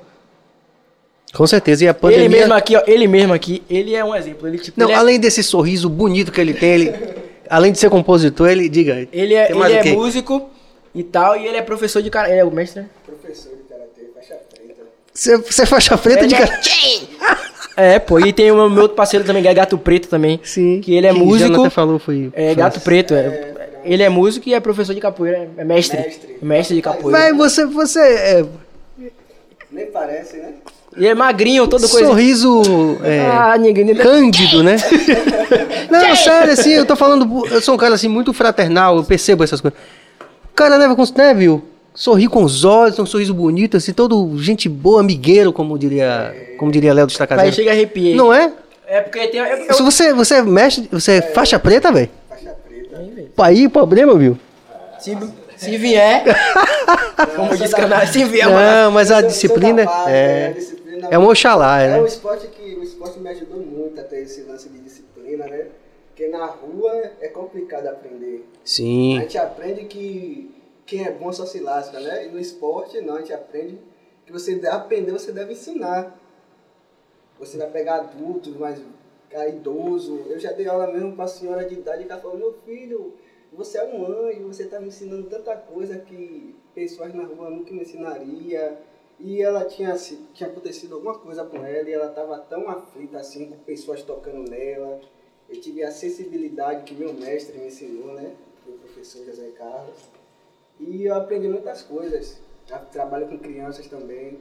Com certeza, e a pandemia... Ele mesmo aqui, ó, ele mesmo aqui, ele é um exemplo. Ele, tipo, Não, ele é... além desse sorriso bonito que ele tem, ele... Além de ser compositor, ele, diga. Ele é, ele é músico e tal, e ele é professor de karatê. Ele é o mestre, né? Professor de karatê, faixa preta. Você, você é faixa preta ele de karatê? É... é, pô, e tem o meu outro parceiro também, que é Gato Preto também. Sim. Que ele é que músico. até falou, foi. É, Gato Preto, é. Ele é músico e é professor de capoeira, é mestre. Mestre, mestre de capoeira. Vai, você, você é... Nem parece, né? E é magrinho, todo coisa. Sorriso é, ah, ninguém... cândido, né? Não, sério, assim, eu tô falando. Eu sou um cara assim muito fraternal, eu percebo essas coisas. O cara leva com. Né, viu? Sorri com os olhos, um sorriso bonito, assim, todo gente boa, amigueiro, como diria, como diria Léo do Estacazeiro. Aí chega a arrepiar. Não é? É porque tem. Eu, eu... Se você, você é mestre, você é faixa preta, velho? Faixa preta. Aí, problema, viu? Se, se vier. como disse canal, se vier, Não, mas a disciplina. É. é é um Oxalá, é, né? É um esporte que o esporte me ajudou muito a ter esse lance de disciplina, né? Porque na rua é complicado aprender. Sim. A gente aprende que quem é bom só se lasca, né? E no esporte, não, a gente aprende que você aprender, você deve ensinar. Você vai pegar adultos, mas idoso. Eu já dei aula mesmo para senhora de idade que ela falou, meu filho, você é um anjo, você tá me ensinando tanta coisa que pessoas na rua nunca me ensinariam. E ela tinha, se- tinha acontecido alguma coisa com ela e ela estava tão aflita assim, com pessoas tocando nela. Eu tive a sensibilidade que meu mestre me ensinou, né? O professor José Carlos. E eu aprendi muitas coisas. Eu trabalho com crianças também,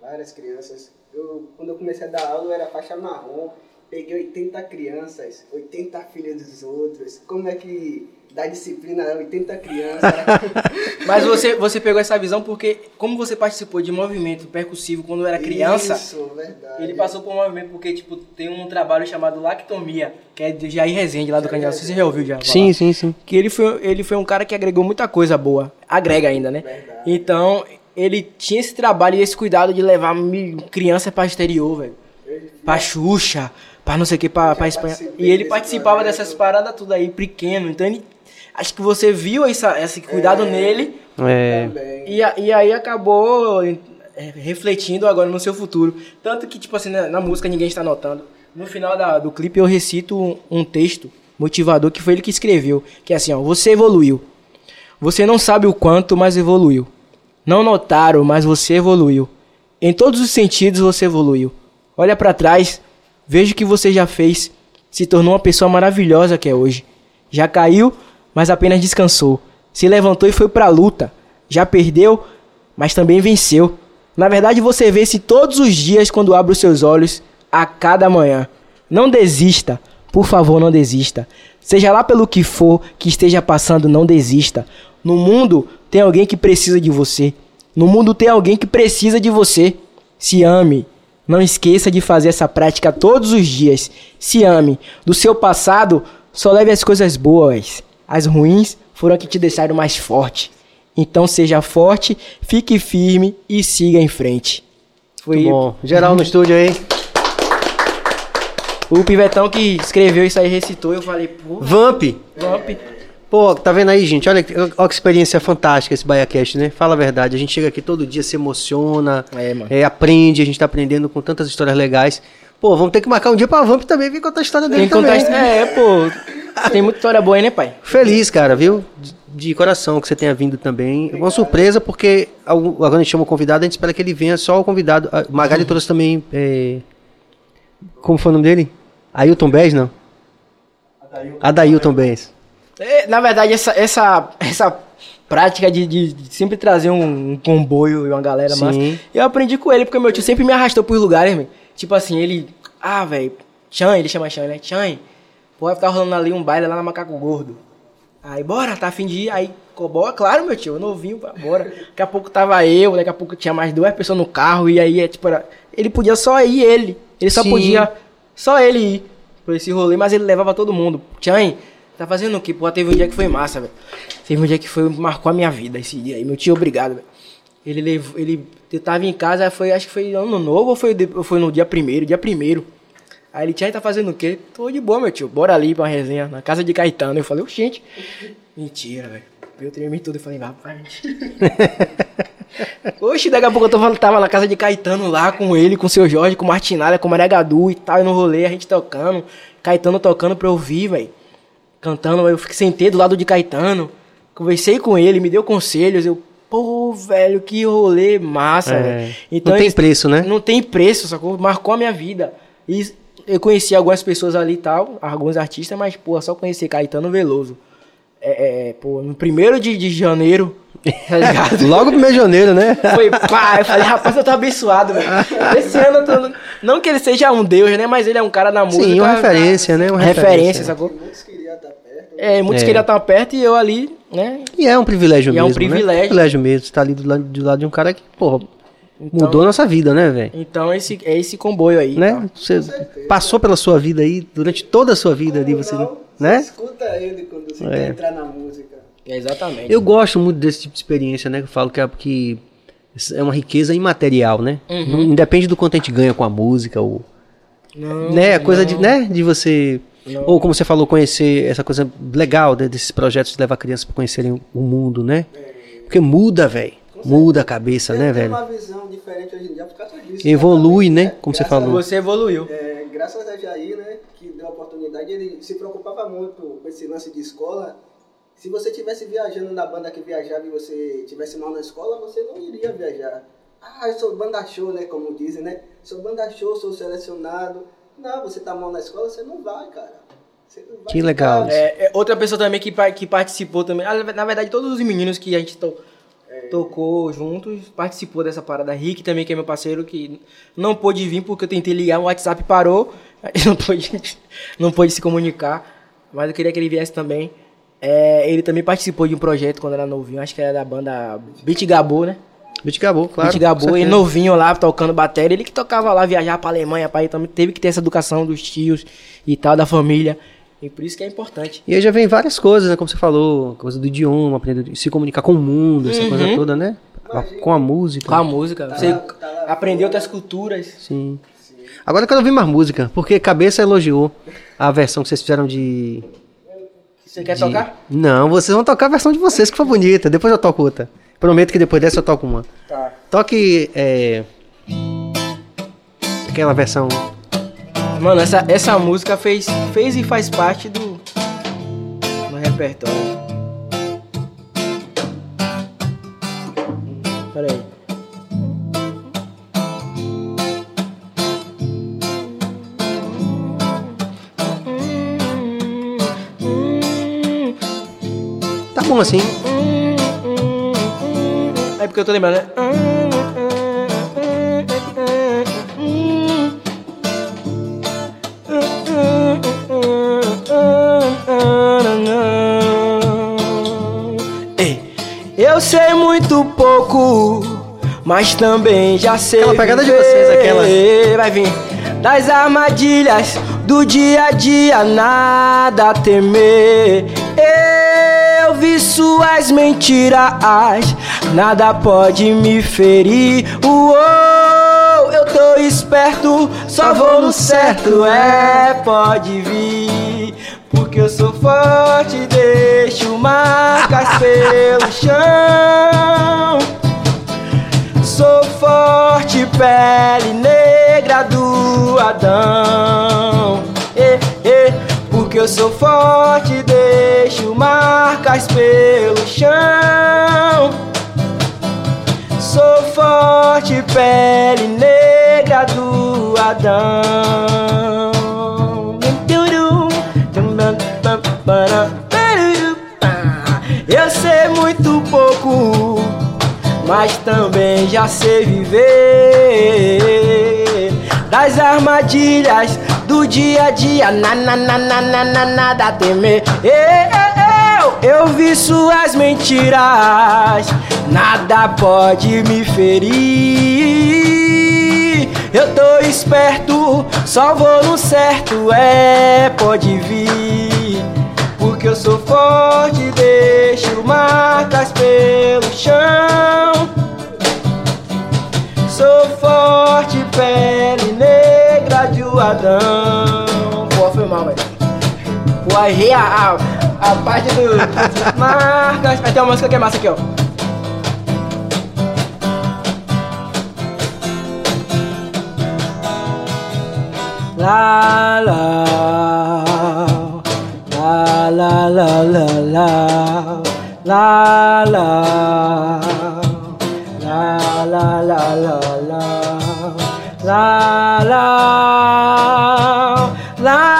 várias crianças. Eu, quando eu comecei a dar aula, eu era faixa marrom. Peguei 80 crianças, 80 filhos dos outros. Como é que dá disciplina a 80 crianças? Mas você, você pegou essa visão porque, como você participou de movimento percussivo quando era criança, Isso, verdade. ele passou por um movimento porque, tipo, tem um trabalho chamado Lactomia, que é de Jair Rezende, lá do Candidato. Você já ouviu já? falar? Sim, sim, sim. Que ele foi, ele foi um cara que agregou muita coisa boa. Agrega ainda, né? Verdade. Então, ele tinha esse trabalho e esse cuidado de levar criança pra exterior, velho. Pra Xuxa, pra não sei o que, pra, pra Espanha. participei E ele desse participava projeto. dessas paradas tudo aí, pequeno. Então, ele, acho que você viu essa, esse cuidado nele É, e, e aí acabou é, refletindo agora no seu futuro. Tanto que, tipo assim, na, na música ninguém está notando. No final da- do clipe eu recito um, um texto motivador que foi ele que escreveu. Que é assim, ó. Você evoluiu. Você não sabe o quanto, mas evoluiu. Não notaram, mas você evoluiu. Em todos os sentidos você evoluiu. Olha pra trás, veja o que você já fez. Se tornou uma pessoa maravilhosa que é hoje. Já caiu, mas apenas descansou. Se levantou e foi pra luta. Já perdeu, mas também venceu. Na verdade, você vence todos os dias quando abre os seus olhos a cada manhã. Não desista, por favor, não desista. Seja lá pelo que for que esteja passando, não desista. No mundo tem alguém que precisa de você. No mundo tem alguém que precisa de você. Se ame. Não esqueça de fazer essa prática todos os dias. Se ame. Do seu passado, só leve as coisas boas. As ruins foram as que te deixaram mais forte. Então seja forte, fique firme e siga em frente. Foi muito bom. Geral no estúdio aí. o Pivetão que escreveu isso aí, recitou. Eu falei, pô, Vamp. Vamp. Pô, tá vendo aí, gente? Olha, que- olha que experiência fantástica esse BaiaCast, né? Fala a verdade. A gente chega aqui todo dia, se emociona, É, mano. é, aprende, a gente tá aprendendo com tantas histórias legais. Pô, vamos ter que marcar um dia pra Vamp também vir contar a história dele Tem que contar também. isso. É, pô. Tem muita história boa aí, né, pai? Feliz, cara, viu? De, de coração que você tenha vindo também. É uma surpresa, porque agora a gente chama o convidado, a gente espera que ele venha só o convidado. A Magali trouxe também. é, Como foi o nome dele? Ailton Bez, não? Adailton Bez. É, na verdade, essa, essa, essa prática de, de- de sempre trazer um, um comboio e uma galera Sim. massa, eu aprendi com ele, porque meu tio sempre me arrastou pros lugares, meu. Tipo assim, ele. Ah, velho. Chan, ele chama Chan, né? Chan, pô, vai ficar rolando ali um baile lá na Macaco Gordo. Aí, bora, tá afim de ir. Aí, cobó, claro, meu tio, novinho, bora. Daqui a pouco tava eu, daqui a pouco tinha mais duas pessoas no carro, e aí, é, tipo, era, ele podia só ir ele. Ele só Sim. podia, só ele ir por esse rolê, mas ele levava todo mundo. Tchan, tá fazendo o quê? Pô, teve um dia que foi massa, velho. Teve um dia que foi, marcou a minha vida esse dia aí. Meu tio, obrigado, velho. Ele levou, ele eu tava em casa, foi, acho que foi ano novo ou foi, foi no dia primeiro, dia primeiro. Aí ele, Tchan, tá fazendo o quê? Tô de boa, meu tio, bora ali pra uma resenha, na casa de Caetano. Eu falei, gente, mentira, velho. Eu tremi tudo e falei, rapaz. Oxe, daqui a pouco eu falando, tava na casa de Caetano lá com ele, com o seu Jorge, com Martinalha, com Maria Gadu e tal, e no rolê, a gente tocando. Caetano tocando pra eu ouvir, velho. Cantando, eu fiquei sentei do lado de Caetano. Conversei com ele, me deu conselhos. Eu, pô, velho, que rolê massa, É, velho. não tem preço, né? Não tem preço, sacou? Marcou a minha vida. E eu conheci algumas pessoas ali e tal, alguns artistas, mas, pô, só conheci Caetano Veloso. É, é, pô, no primeiro de, de janeiro, tá? Logo mês de janeiro, né? Foi pá, eu falei, rapaz, eu tô abençoado, velho. Esse ano eu tô. Não que ele seja um deus, né? Mas ele é um cara da música. Sim, uma referência, né? Uma referência, referência. sacou? Muitos queriam estar perto. É, muitos É. queriam estar perto e eu ali, né? E é um privilégio E é mesmo. um privilégio. Né? privilégio mesmo. Você tá ali do lado, do lado de um cara que, porra, Então- mudou a nossa vida, né, velho? Então esse, é esse comboio aí. Né? tá? Você passou pela sua vida aí, durante toda a sua vida ali, você, Não, né? Escuta ele quando você É. quer entrar na música. É, exatamente. Eu gosto muito desse tipo de experiência, né? Que eu falo que é, que é uma riqueza imaterial, né? Uhum. Não independe do quanto a gente ganha com a música, ou, Não, né? A coisa de, não. né? De você, Não. ou como você falou, conhecer essa coisa legal né? desses projetos de levar crianças para conhecerem o mundo, né? Porque muda, velho. Muda a cabeça, né, Ele tem velho? uma visão diferente hoje em dia por causa disso. Evolui, exatamente. né? Como você falou. Você evoluiu. É, graças a Jair, né, que deu a oportunidade, ele se preocupava muito com esse lance de escola Se você tivesse viajando na banda que viajava e você tivesse mal na escola, você não iria viajar. Ah, eu sou banda show, né? Como dizem, né? Sou banda show, sou selecionado. Não, você tá mal na escola, você não vai, cara. Você não vai Que legal. É, é, outra pessoa também que, que participou também. ah, Na verdade, todos os meninos que a gente to- tocou juntos participou dessa parada. Rick também, que é meu parceiro, que não pôde vir porque eu tentei ligar, o WhatsApp parou. Não pôde, não pôde se comunicar. Mas eu queria que ele viesse também. É, ele também participou de um projeto quando era novinho, acho que era da banda Beat Gabo, né? Beat Gabo, claro. Com ele novinho lá, tocando bateria. Ele que tocava lá, viajar pra Alemanha, pra ir também. Teve que ter essa educação dos tios e tal, da família. E por isso que é importante. E aí já vem várias coisas, né? Como você falou, coisa do idioma, aprender a se comunicar com o mundo, essa coisa toda, né? Com a música. Com a música. Você tá lá aprender outras culturas. Sim. Agora eu quero ouvir mais música, porque Cabeça elogiou a versão que vocês fizeram de. Você quer de- tocar? Não, vocês vão tocar a versão de vocês, que foi bonita. Depois eu toco outra. Prometo que depois dessa eu toco uma. Tá. Toque. É... Aquela versão. Mano, essa, essa música fez, fez e faz parte do, do repertório. Pera aí. Tá bom assim. Porque eu tô lembrando, né? Ei, eu sei muito pouco, mas também já sei. Aquela pegada de vocês, aquela. Vai vir. Das armadilhas do dia a dia, nada a temer. Eu vi suas mentiras, nada pode me ferir. Uou, eu tô esperto, só vou no certo, é, pode vir. Porque eu sou forte, deixo marcas pelo chão. Sou forte, pele negra do Adão. Eh, eh, porque eu sou forte, deixo marcas pelo chão. Sou forte, pele negra do Adão. Eu sei muito pouco mas também já sei viver das armadilhas do dia a dia. Na, na, na, na, na, na, nada temer. Eu, eu vi suas mentiras, nada pode me ferir. Eu tô esperto, só vou no certo, é, pode vir. Porque eu sou forte, deixo marcas pelo chão. Sou forte, pele negra de Adão. Pô, foi mal, velho. Pô, errei a, a, parte do. marcas. Aí tem uma música que é massa aqui, ó. La la la la la la la la la la la la la la la la la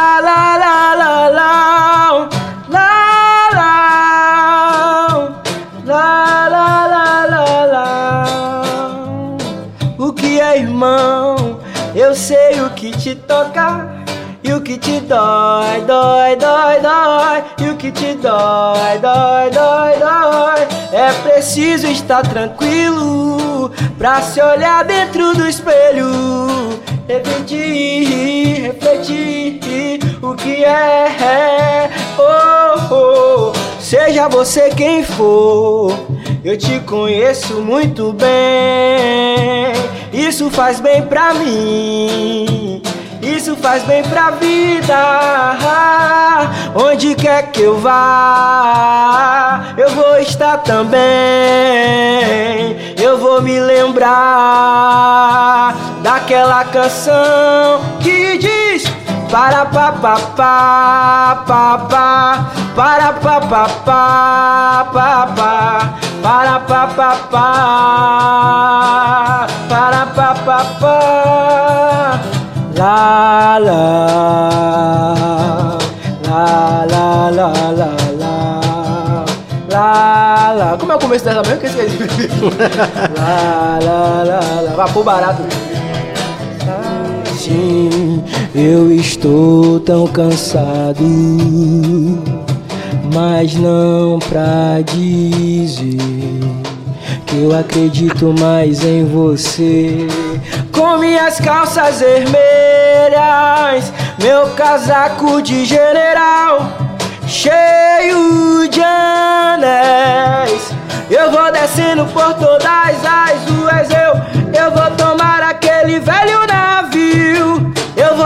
que te toca e o que te dói, dói, dói, dói. E o que te dói, dói, dói, dói. É preciso estar tranquilo pra se olhar dentro do espelho. Refletir, refletir o que é. Oh, oh. Seja você quem for, eu te conheço muito bem. Isso faz bem pra mim. Isso faz bem pra vida. Onde quer que eu vá, eu vou estar também. Eu vou me lembrar daquela canção que diz para pa pa pa pa pa para pa pa pa pa pa para pa pa pa para pa pa pa la la la la la la Lá, lá. Como é o começo dessa mesmo? Que esqueci. lá, lá, lá, lá. Vapor barato. Sim, eu estou tão cansado, mas não pra dizer que eu acredito mais em você. Com minhas calças vermelhas, meu casaco de general, cheio de anéis. Eu vou descendo por todas as ruas, eu, eu vou tomar aquele velho navio.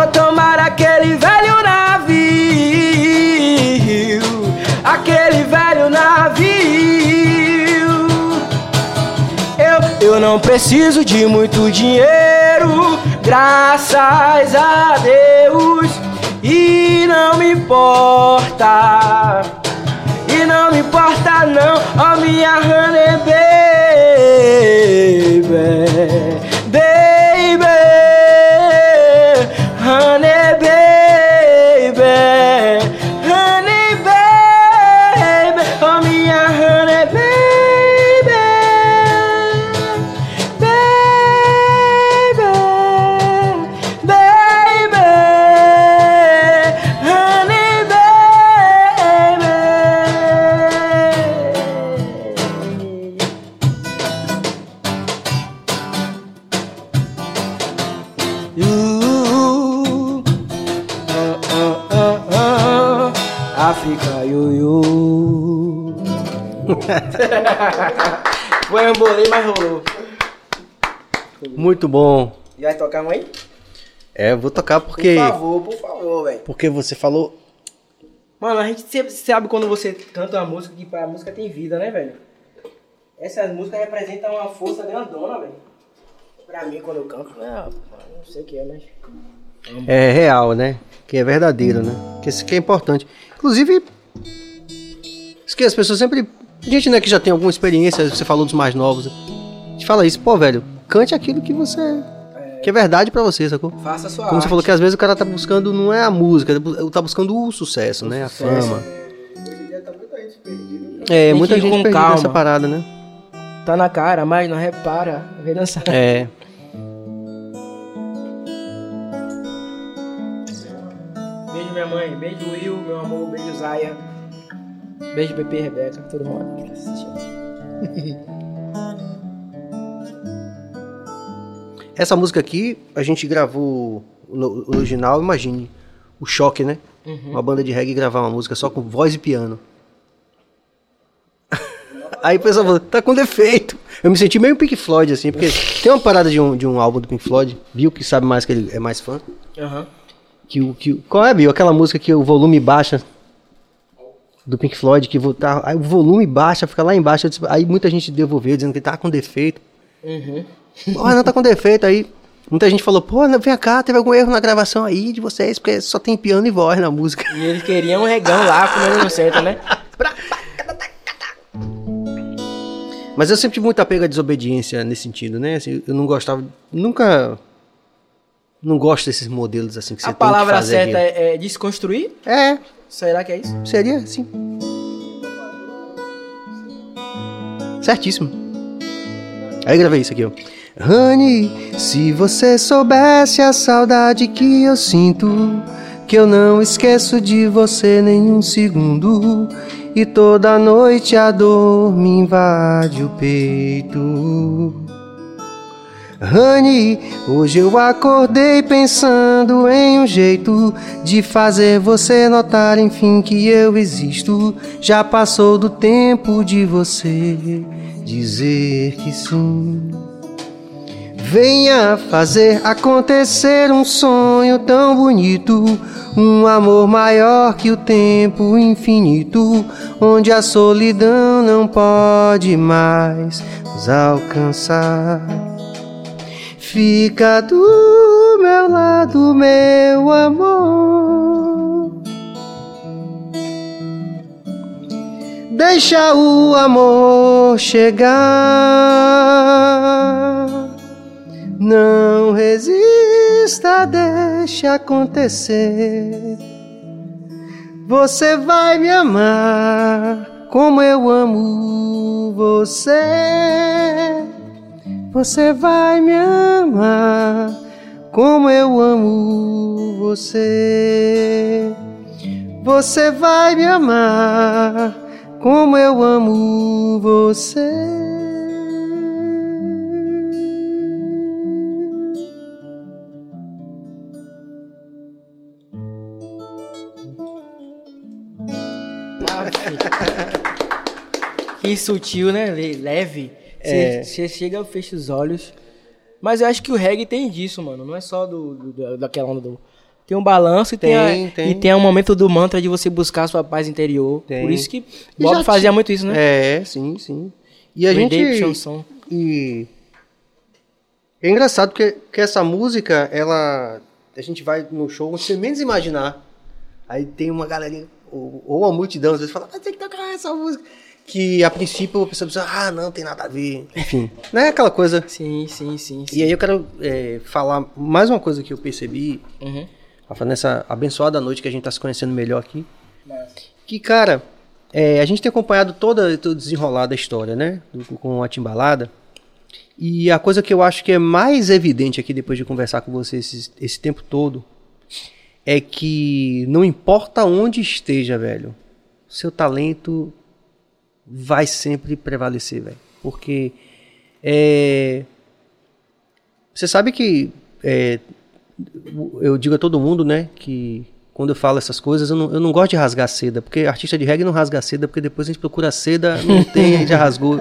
Vou tomar aquele velho navio. Aquele velho navio. Eu, eu não preciso de muito dinheiro, graças a Deus. E não me importa. E não me importa não, ó minha honey Foi um bolei, mas rolou. Muito bom. E vai tocar uma aí? É, eu vou tocar Por porque. favor, por favor, velho. Porque você falou. Mano, a gente sempre sabe quando você canta uma música que a música tem vida, né, velho? Essas músicas representam uma força grandona, velho. Pra mim, quando eu canto, né? Não sei o que é, mas. É real, né? Que é verdadeiro, né? Que isso que é importante. Inclusive, isso que as pessoas sempre. Gente, né, que já tem alguma experiência, você falou dos mais novos. A gente fala isso, pô, velho, cante aquilo que você. Que é verdade pra você, sacou? Faça a sua Como arte. você falou que às vezes o cara tá buscando, não é a música, tá buscando o sucesso, né? A sucesso. fama. Hoje em dia tá muita gente perdida. né? É, Tem muita gente com perdida calma. nessa parada, né? Tá na cara, mas não repara. Vem dançar. É. Beijo minha mãe, beijo Will, meu amor, beijo Zaya. Beijo Pepe e Rebeca, todo mundo que tá assistindo. Essa música aqui, a gente gravou no o original, imagine, o choque, né? Uma banda de reggae gravar uma música só com voz e piano. Aí o pessoal falou, tá com defeito. Eu me senti meio Pink Floyd, assim, porque tem uma parada de um, de um álbum do Pink Floyd, Bill, que sabe mais que ele é mais fã. Aham. Que, o- que, qual é, Bill? Aquela música que o volume baixa do Pink Floyd, que tá, aí o volume baixa, fica lá embaixo. Aí muita gente devolveu, dizendo que tá com defeito. Uhum. Pô, não tá com defeito aí. Muita gente falou, pô, vem cá, teve algum erro na gravação aí de vocês, porque só tem piano e voz na música. E eles queriam um regão lá, comendo no centro, né? Mas eu sempre tive muito apego à desobediência nesse sentido, né? Assim, eu não gostava, nunca. Não gosto desses modelos assim que você A tem palavra que fazer. certa aqui. é, é desconstruir? É, Será que é isso? seria sim. Certíssimo. Aí gravei isso aqui, ó. Honey, se você soubesse a saudade que eu sinto, que eu não esqueço de você nenhum segundo, e toda noite a dor me invade o peito. Honey, hoje eu acordei pensando em um jeito de fazer você notar, enfim, que eu existo. Já passou do tempo de você dizer que sim. Venha fazer acontecer um sonho tão bonito, um amor maior que o tempo infinito, onde a solidão não pode mais nos alcançar. Fica do meu lado, meu amor. Deixa o amor chegar. Não resista, deixa acontecer. Você vai me amar como eu amo você. Você vai me amar como eu amo você. Você vai me amar como eu amo você. Que sutil, né? Le- Leve. Você É. chega, fecha os olhos. Mas eu acho que o reggae tem disso, mano. Não é só do, do- daquela onda do. Tem um balanço e tem, Tem, a- tem. e tem um momento do mantra de você buscar a sua paz interior. Tem. Por isso que Bob fazia muito isso, né? É, sim, sim. E a Day, gente. chanson. E é engraçado porque que essa música, ela. A gente vai no show, você menos imaginar. Aí tem uma galerinha, ou, ou uma multidão, às vezes fala, ah, tem que tocar essa música. Que a princípio a pessoa pensa, ah, não, tem nada a ver. Enfim, não é aquela coisa. Sim, sim, sim. sim. E aí eu quero é, falar mais uma coisa que eu percebi, Uhum. Nessa abençoada noite que a gente tá se conhecendo melhor aqui. Que, cara, é, a gente tem acompanhado toda, todo o desenrolar da história, né? Com a Timbalada. E a coisa que eu acho que é mais evidente aqui, depois de conversar com você esse, esse tempo todo, é que não importa onde esteja, velho, seu talento vai sempre prevalecer, velho. Porque é, você sabe que é, eu digo a todo mundo, né, que quando eu falo essas coisas, eu não, eu não gosto de rasgar seda, porque artista de reggae não rasga seda, porque depois a gente procura seda, não tem, a gente já rasgou.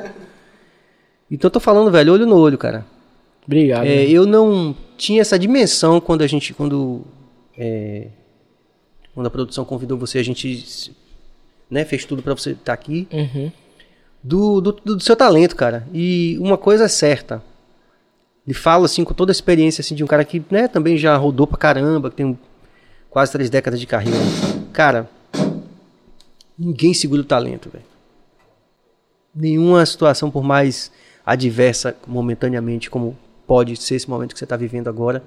Então eu tô falando, velho, olho no olho, cara. Obrigado. É, né? eu não tinha essa dimensão quando a gente, quando, é, quando a produção convidou você, a gente né, fez tudo pra você estar aqui, Uhum. do, do, do seu talento, cara. E uma coisa é certa. Ele fala assim com toda a experiência assim de um cara que, né, também já rodou pra caramba, que tem quase três décadas de carreira. Cara, ninguém segura o talento, velho. Nenhuma situação, por mais adversa momentaneamente, como pode ser esse momento que você está vivendo agora,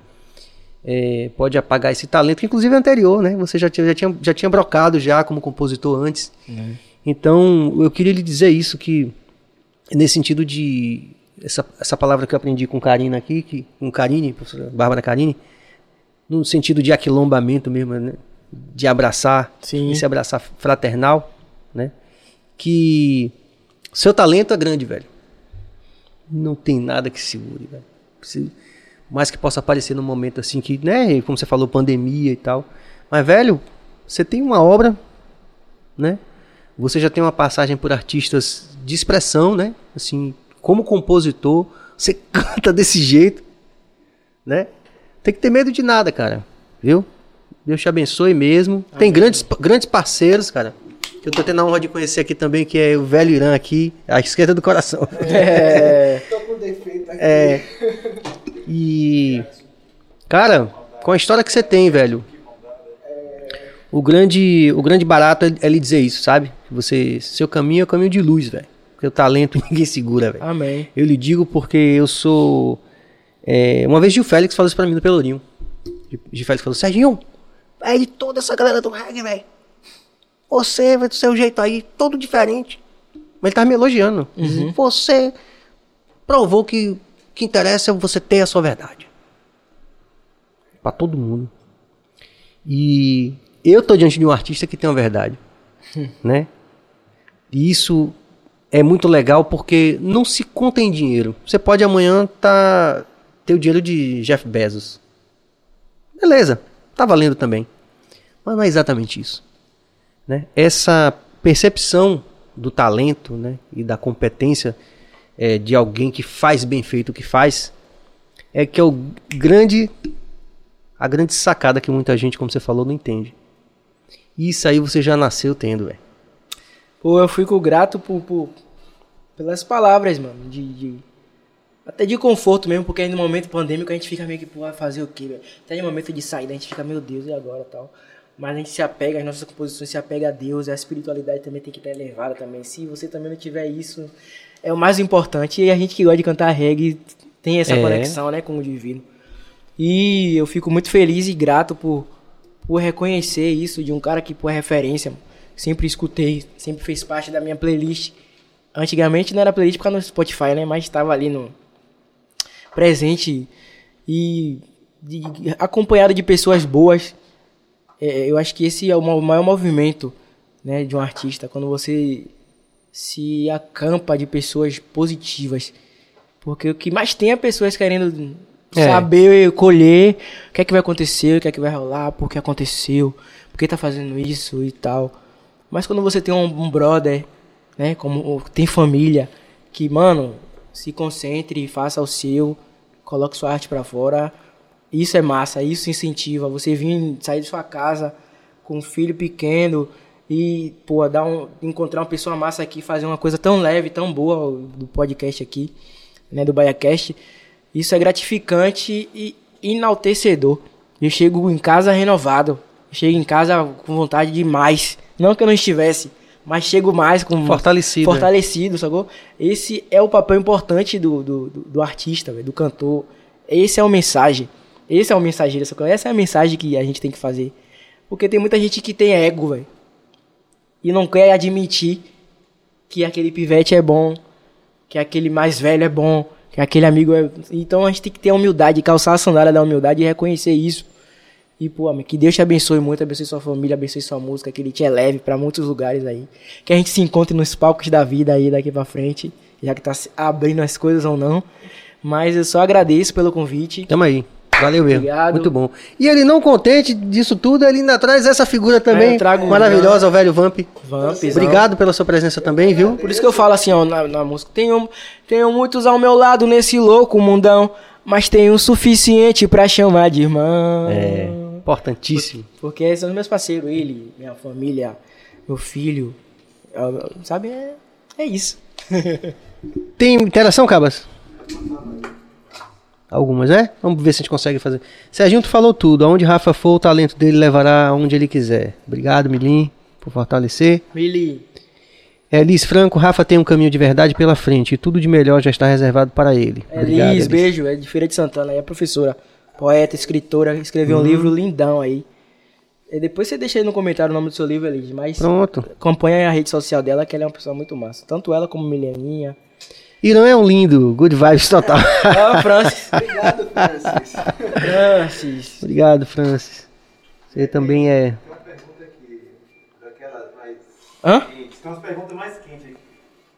é, pode apagar esse talento, que inclusive é anterior, né? Você já tinha, já tinha, já tinha brocado já como compositor antes. Então, eu queria lhe dizer isso, que nesse sentido de. Essa, essa palavra que eu aprendi com Karina aqui, que, com Karine, professora Bárbara Karine, no sentido de aquilombamento mesmo, né? De abraçar, Sim. esse abraçar fraternal, né? Que seu talento é grande, velho. Não tem nada que segure, velho. Mais que possa aparecer num momento assim que, né, como você falou, pandemia e tal. Mas, velho, você tem uma obra, né? Você já tem uma passagem por artistas de expressão, né? Assim, como compositor, você canta desse jeito, né? Tem que ter medo de nada, cara. Viu? Deus te abençoe mesmo. Tem grandes, grandes parceiros, cara. Que eu tô tendo a honra de conhecer aqui também, que é o velho Irã aqui, à esquerda do coração. É. Tô com defeito aqui. É. E. Cara, com a história que você tem, velho. O grande, o grande barato é, é lhe dizer isso, sabe? Você, seu caminho é o caminho de luz, velho. O talento ninguém segura, velho. Amém. Eu lhe digo porque eu sou. é, uma vez Gil Félix falou isso pra mim no Pelourinho. Gil- Félix falou: Serginho, é de toda essa galera do reggae, velho. Você vai do seu jeito aí, todo diferente. Mas ele tava me elogiando. Você provou que que interessa é você ter a sua verdade. Pra todo mundo. E eu tô diante de um artista que tem uma verdade. né? E isso é muito legal porque não se conta em dinheiro. Você pode amanhã tá, ter o dinheiro de Jeff Bezos. Beleza, tá valendo também. Mas não é exatamente isso. Né? Essa percepção do talento né? e da competência eh, de alguém que faz bem feito o que faz é que é o grande a grande sacada que muita gente, como você falou, não entende. Isso aí você já nasceu tendo, velho. Pô, eu fico grato por, por- pelas palavras, mano. De, de- até de conforto mesmo, porque aí no momento pandêmico a gente fica meio que, pô, fazer o quê, velho? Até no momento de saída a gente fica, meu Deus, e agora tal. Mas a gente se apega, as nossas composições se apega a Deus, a espiritualidade também tem que estar elevada também. Se você também não tiver isso, é o mais importante. E a gente que gosta de cantar reggae tem essa É. conexão, né, com o divino. E eu fico muito feliz e grato por, por reconhecer isso de um cara que é referência. Sempre escutei, sempre fez parte da minha playlist. Antigamente não era playlist por causa do Spotify, né? Mas estava ali no presente e de- acompanhado de pessoas boas. É, eu acho que esse é o ma- maior movimento né, de um artista, quando você se acampa de pessoas positivas. Porque o que mais tem é pessoas querendo É. saber, colher o que é que vai acontecer, o que é que vai rolar, por que aconteceu, por que tá fazendo isso e tal. Mas quando você tem um, um brother, né, como tem família, que, mano, se concentre, faça o seu, coloque sua arte pra fora, isso é massa, isso incentiva. Você vir sair de sua casa com um filho pequeno e, pô, dar um, encontrar uma pessoa massa aqui, fazer uma coisa tão leve, tão boa do podcast aqui, né, do BaiaCast, isso é gratificante e enaltecedor. Eu chego em casa renovado, chego em casa com vontade de mais. Não que eu não estivesse, mas chego mais com Fortalecido, fortalecido, sacou? Esse é o papel importante do, do, do, do artista, véio, do cantor. Esse é o mensagem. Esse é o mensageiro, sacou? Essa é a mensagem que a gente tem que fazer. Porque tem muita gente que tem ego, velho. E não quer admitir que aquele pivete é bom, que aquele mais velho é bom, que aquele amigo é. Então a gente tem que ter humildade, calçar a sandália da humildade e reconhecer isso. E, pô, amigo, que Deus te abençoe muito, abençoe sua família, abençoe sua música, que ele te eleve pra muitos lugares aí. Que a gente se encontre nos palcos da vida aí daqui pra frente, já que tá abrindo as coisas ou não. Mas eu só agradeço pelo convite. Tamo aí. Valeu mesmo. Obrigado. Muito bom. E ele não contente disso tudo, ele ainda traz essa figura É, também um maravilhosa, o velho Vamp. Vampzão. Obrigado pela sua presença também, viu? Por isso que eu falo assim, ó, na, na música. Tenho, tenho muitos ao meu lado nesse louco mundão, mas tenho o suficiente pra chamar de irmão. É, importantíssimo. Porque são meus parceiros, ele, minha família, meu filho. é, Sabe, é, é isso. Tem interação, Cabas? Algumas, é? Vamos ver se a gente consegue fazer. Serginho, tu falou tudo. Aonde Rafa for, o talento dele levará aonde ele quiser. Obrigado, Milim, por fortalecer. Mili, Elis Franco, Rafa tem um caminho de verdade pela frente e tudo de melhor já está reservado para ele. Obrigado, Elis, beijo, é de Feira de Santana, é professora, poeta, escritora, escreveu um Uhum. livro lindão aí. E depois você deixa aí no comentário o nome do seu livro, Elis, mas Pronto. acompanha a rede social dela, que ela é uma pessoa muito massa. Tanto ela como Mileninha. Irã é um lindo, good vibes total. Ah, Francis. Obrigado, Francis. Francis. Obrigado, Francis. Você também é. Tem uma pergunta aqui, daquela mais Hã? quente. Tem umas perguntas mais quentes aqui.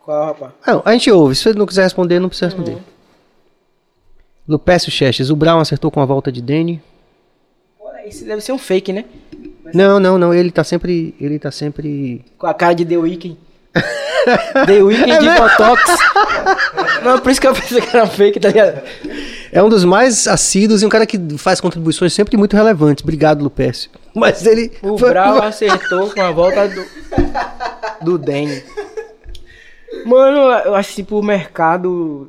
Qual, rapaz? Não, a gente ouve. Se você não quiser responder, não precisa responder. Lupécio Chestes, o Brown acertou com a volta de Danny. Olha, isso deve ser um fake, né? Não, não, não. Ele tá sempre. Ele tá sempre. Com a cara de The Weeknd. The Weeknd de Botox. Não, por isso que eu pensei que era fake, tá ligado? É um dos mais assíduos e um cara que faz contribuições sempre muito relevantes. Obrigado, Lupécio. Mas ele. O Brau acertou com a volta do, do Danny. Mano, eu acho tipo o mercado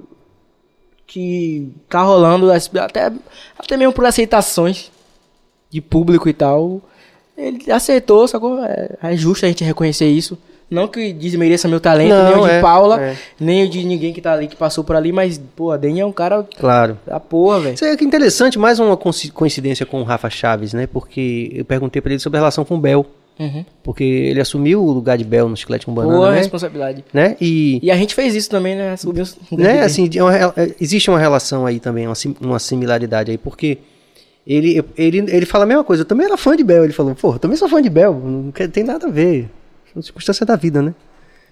que tá rolando, até, até mesmo por aceitações de público e tal. Ele acertou, sacou? É, é justo a gente reconhecer isso. Não que desmereça meu talento, Não, nem o de é, Paula, é. nem o de ninguém que tá ali, que passou por ali, mas, pô, a Danny é um cara Claro. da porra, velho. Isso é que interessante, mais uma coinci- coincidência com o Rafa Chaves, né? Porque eu perguntei pra ele sobre a relação com o Bel. Uhum. Porque ele assumiu o lugar de Bel no Chiclete com Banana, Boa né? responsabilidade. né? E, E a gente fez isso também, né? Subiu né, assim, uma é, existe uma relação aí também, uma, uma similaridade aí, porque ele, ele, ele fala a mesma coisa, eu também era fã de Bel, ele falou, pô, eu também sou fã de Bel, não tem nada a ver, são circunstâncias da vida, né?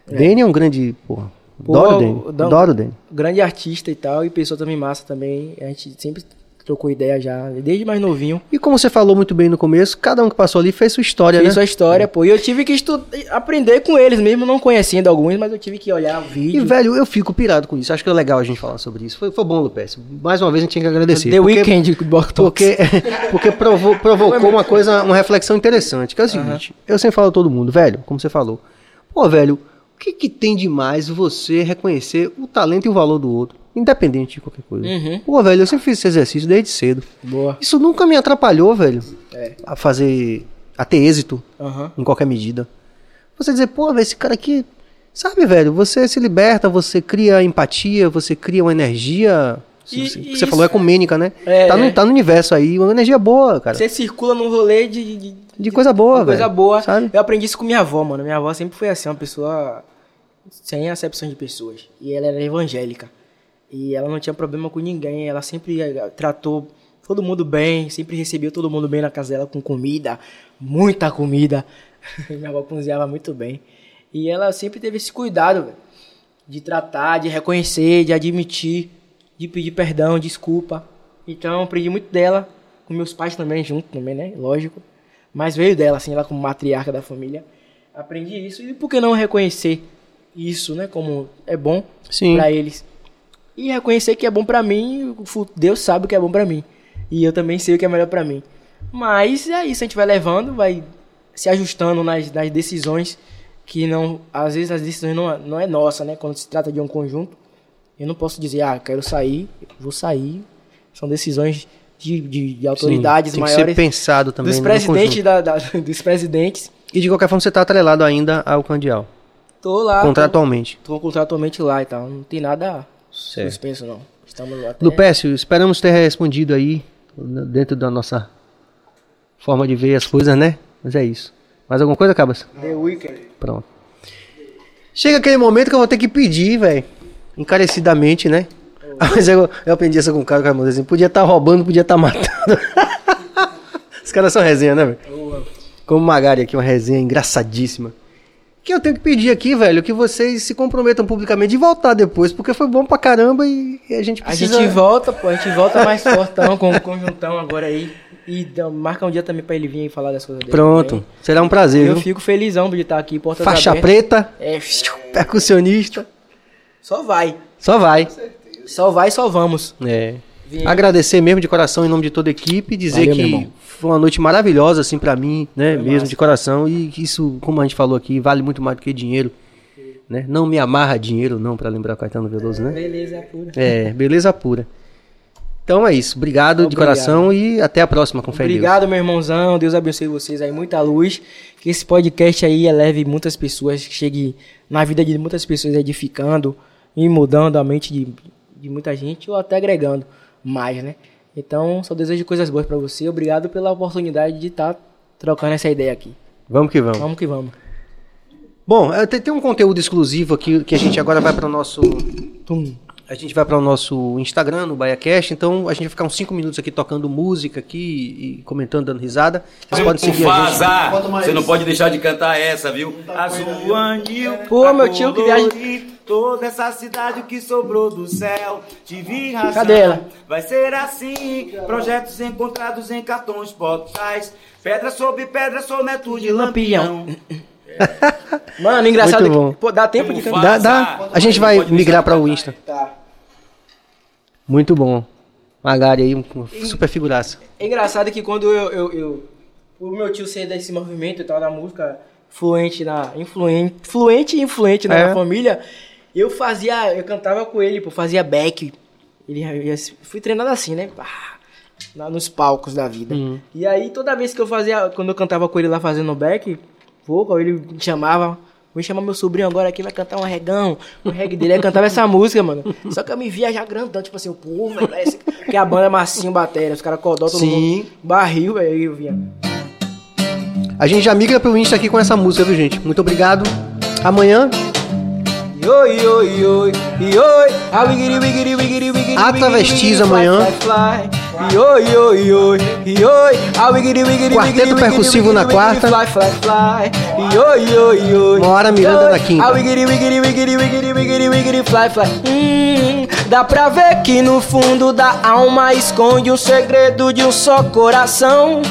Danny é um grande, porra, Pô, adoro o Danny, adoro Danny. grande artista e tal, e pessoa também massa também. A gente sempre trocou ideia já, desde mais novinho. E como você falou muito bem no começo, cada um que passou ali fez sua história, Fez né? sua história, pô. E eu tive que estu- aprender com eles, mesmo não conhecendo alguns, mas eu tive que olhar o E, vídeo. velho, eu fico pirado com isso. Acho que é legal a gente falar sobre isso. Foi, foi bom, Lupes. Mais uma vez a gente tinha que agradecer. The porque, Weeknd que botou. Porque, porque provo- provocou uma coisa, uma reflexão interessante. Que é o seguinte: eu sempre falo a todo mundo, velho, como você falou. Pô, velho, o que, que tem de mais você reconhecer o talento e o valor do outro, independente de qualquer coisa? Uhum. Pô, velho, eu sempre fiz esse exercício desde cedo. Boa. Isso nunca me atrapalhou, velho, É. a fazer a ter êxito Aham. em qualquer medida. Você dizer, pô, velho, esse cara aqui. Sabe, velho, você se liberta, você cria empatia, você cria uma energia. E- você e você falou ecumênica, né? É, tá, no, é. tá no universo aí, uma energia boa, cara. Você circula num rolê de, de, De coisa boa, de coisa velho, boa. sabe? Eu aprendi isso com minha avó, mano. Minha avó sempre foi assim, uma pessoa sem acepção de pessoas. E ela era evangélica. E ela não tinha problema com ninguém. Ela sempre eh, tratou todo mundo bem, sempre recebeu todo mundo bem na casa dela com comida, muita comida. minha avó cozinhava muito bem. E ela sempre teve esse cuidado, velho, de tratar, de reconhecer, de admitir, de pedir perdão, desculpa. Então, eu aprendi muito dela, com meus pais também, junto também, né? Lógico. Mas veio dela, assim, ela como matriarca da família. Aprendi isso. E por que não reconhecer isso, né? Como é bom Sim. pra eles. E reconhecer que é bom pra mim, Deus sabe o que é bom pra mim. E eu também sei o que é melhor pra mim. Mas é isso, a gente vai levando, vai se ajustando nas, nas decisões que não. Às vezes as decisões não, é- não é nossa, né? Quando se trata de um conjunto. Eu não posso dizer, ah, quero sair, vou sair. São decisões de, de, de autoridades Sim, tem maiores. que ser pensado também dos presidentes da, da- dos presidentes. E de qualquer forma você tá atrelado ainda ao Candial. Tô lá. contratualmente. Tô, tô contratualmente lá e tal. Não tem nada Certo. suspenso, não. Estamos até- Lupécio, esperamos ter respondido aí, dentro da nossa forma de ver as coisas, né? Mas é isso. Mais alguma coisa, Cabas? The Weeknd. Pronto. Chega aquele momento que eu vou ter que pedir, velho. Encarecidamente, né? Mas eu, eu aprendi essa com o cara, o cara assim, podia estar roubando, podia estar matando. Os caras são resenha, né, velho? Como o Magari aqui, uma resenha engraçadíssima. Que eu tenho que pedir aqui, velho, que vocês se comprometam publicamente de voltar depois, porque foi bom pra caramba e, e a gente A precisa... gente volta, pô. A gente volta mais fortão com o conjuntão agora aí. E dá- marca um dia também pra ele vir aí falar das coisas dele. Pronto, também. será um prazer, Eu viu? fico felizão de estar aqui, portas Faixa abertas. preta, É, percussionista, só vai. só vai. Só vai, só vamos. É. Vim- Agradecer mesmo de coração em nome de toda a equipe, dizer Valeu, que foi uma noite maravilhosa assim pra mim, né, Foi mesmo massa. de coração e que isso, como a gente falou aqui, vale muito mais do que dinheiro, né? Não me amarra dinheiro não pra lembrar o Caetano Veloso, né? Beleza, pura. É, beleza pura. Então é isso, obrigado, de Obrigado. coração e até a próxima com. Obrigado, meu irmãozão. Deus abençoe vocês aí. Muita luz. Que esse podcast aí eleve muitas pessoas, que chegue na vida de muitas pessoas edificando e mudando a mente de, de muita gente ou até agregando mais, né? Então, só desejo coisas boas pra você. Obrigado pela oportunidade de estar trocando essa ideia aqui. Vamos que vamos. Vamos que vamos. Bom, tem, tem um conteúdo exclusivo aqui que a gente agora vai para o nosso Tum. A gente vai para o nosso Instagram, no BaiaCast, então a gente vai ficar uns 5 minutos aqui tocando música aqui e comentando, dando risada. Vocês podem seguir a gente. Você não pode deixar de cantar essa, viu? Azul anil, Pô, meu tio, que viagem. Toda essa cidade que sobrou do céu, tive razão. Cadê ela? Vai ser assim, projetos encontrados em cartões postais, pedra sobre pedra, soneto de lampião. Mano, engraçado. Muito bom. que- Pô, dá tempo de cantar? Dá, dá. A gente vai migrar para o. Insta. Tá. Muito bom. Magari aí, um super figuraça. É engraçado que quando eu, eu, eu- o meu tio ser desse movimento e tal da música fluente na influente, fluente e influente na É. minha família, eu fazia, eu cantava com ele, pô, fazia back. Ele eu fui treinado assim, né? Lá nos palcos da vida. Uhum. E aí toda vez que eu fazia, quando eu cantava com ele lá fazendo back, vocal, ele me chamava Vou chamar meu sobrinho agora aqui, vai cantar um regão, um reggae dele. Aí cantava essa música, mano. Só que eu me via já grandão, tipo assim, pô, velho, esse... porque a banda é massinho, bateria, os caras codó, todo Sim. mundo barril, velho, aí eu vinha. A gente já migra pro Insta aqui com essa música, viu, gente? Muito obrigado. Amanhã, Oi, oi, oi, oi, a wigiri, wigiri, wigiri, wigiri, A wigiri, Travestis wigiri, amanhã. Fly, fly, fly. E oi, oi, oi, e oi, a wigiri, wigiri, Quarteto percussivo na quarta. Fly, fly, fly. E oi, oi, oi. Moara Miranda na quinta. A wigiri, wigiri, wigiri, wigiri, wigiri, wigiri, fly, fly. Hum, dá pra ver que no fundo da alma esconde um segredo de um só coração.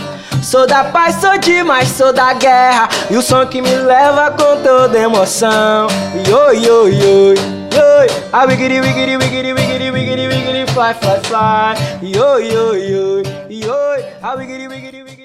Sou da paz, sou demais, sou da guerra. E o som que me leva com toda emoção. E oi, oi, oi, oi. A wigiri, wigiri, wigiri, wigiri, wigiri, wigiri, fly, fly, fly. E oi, oi, oi, e oi. A wigiri, wigiri, wigiri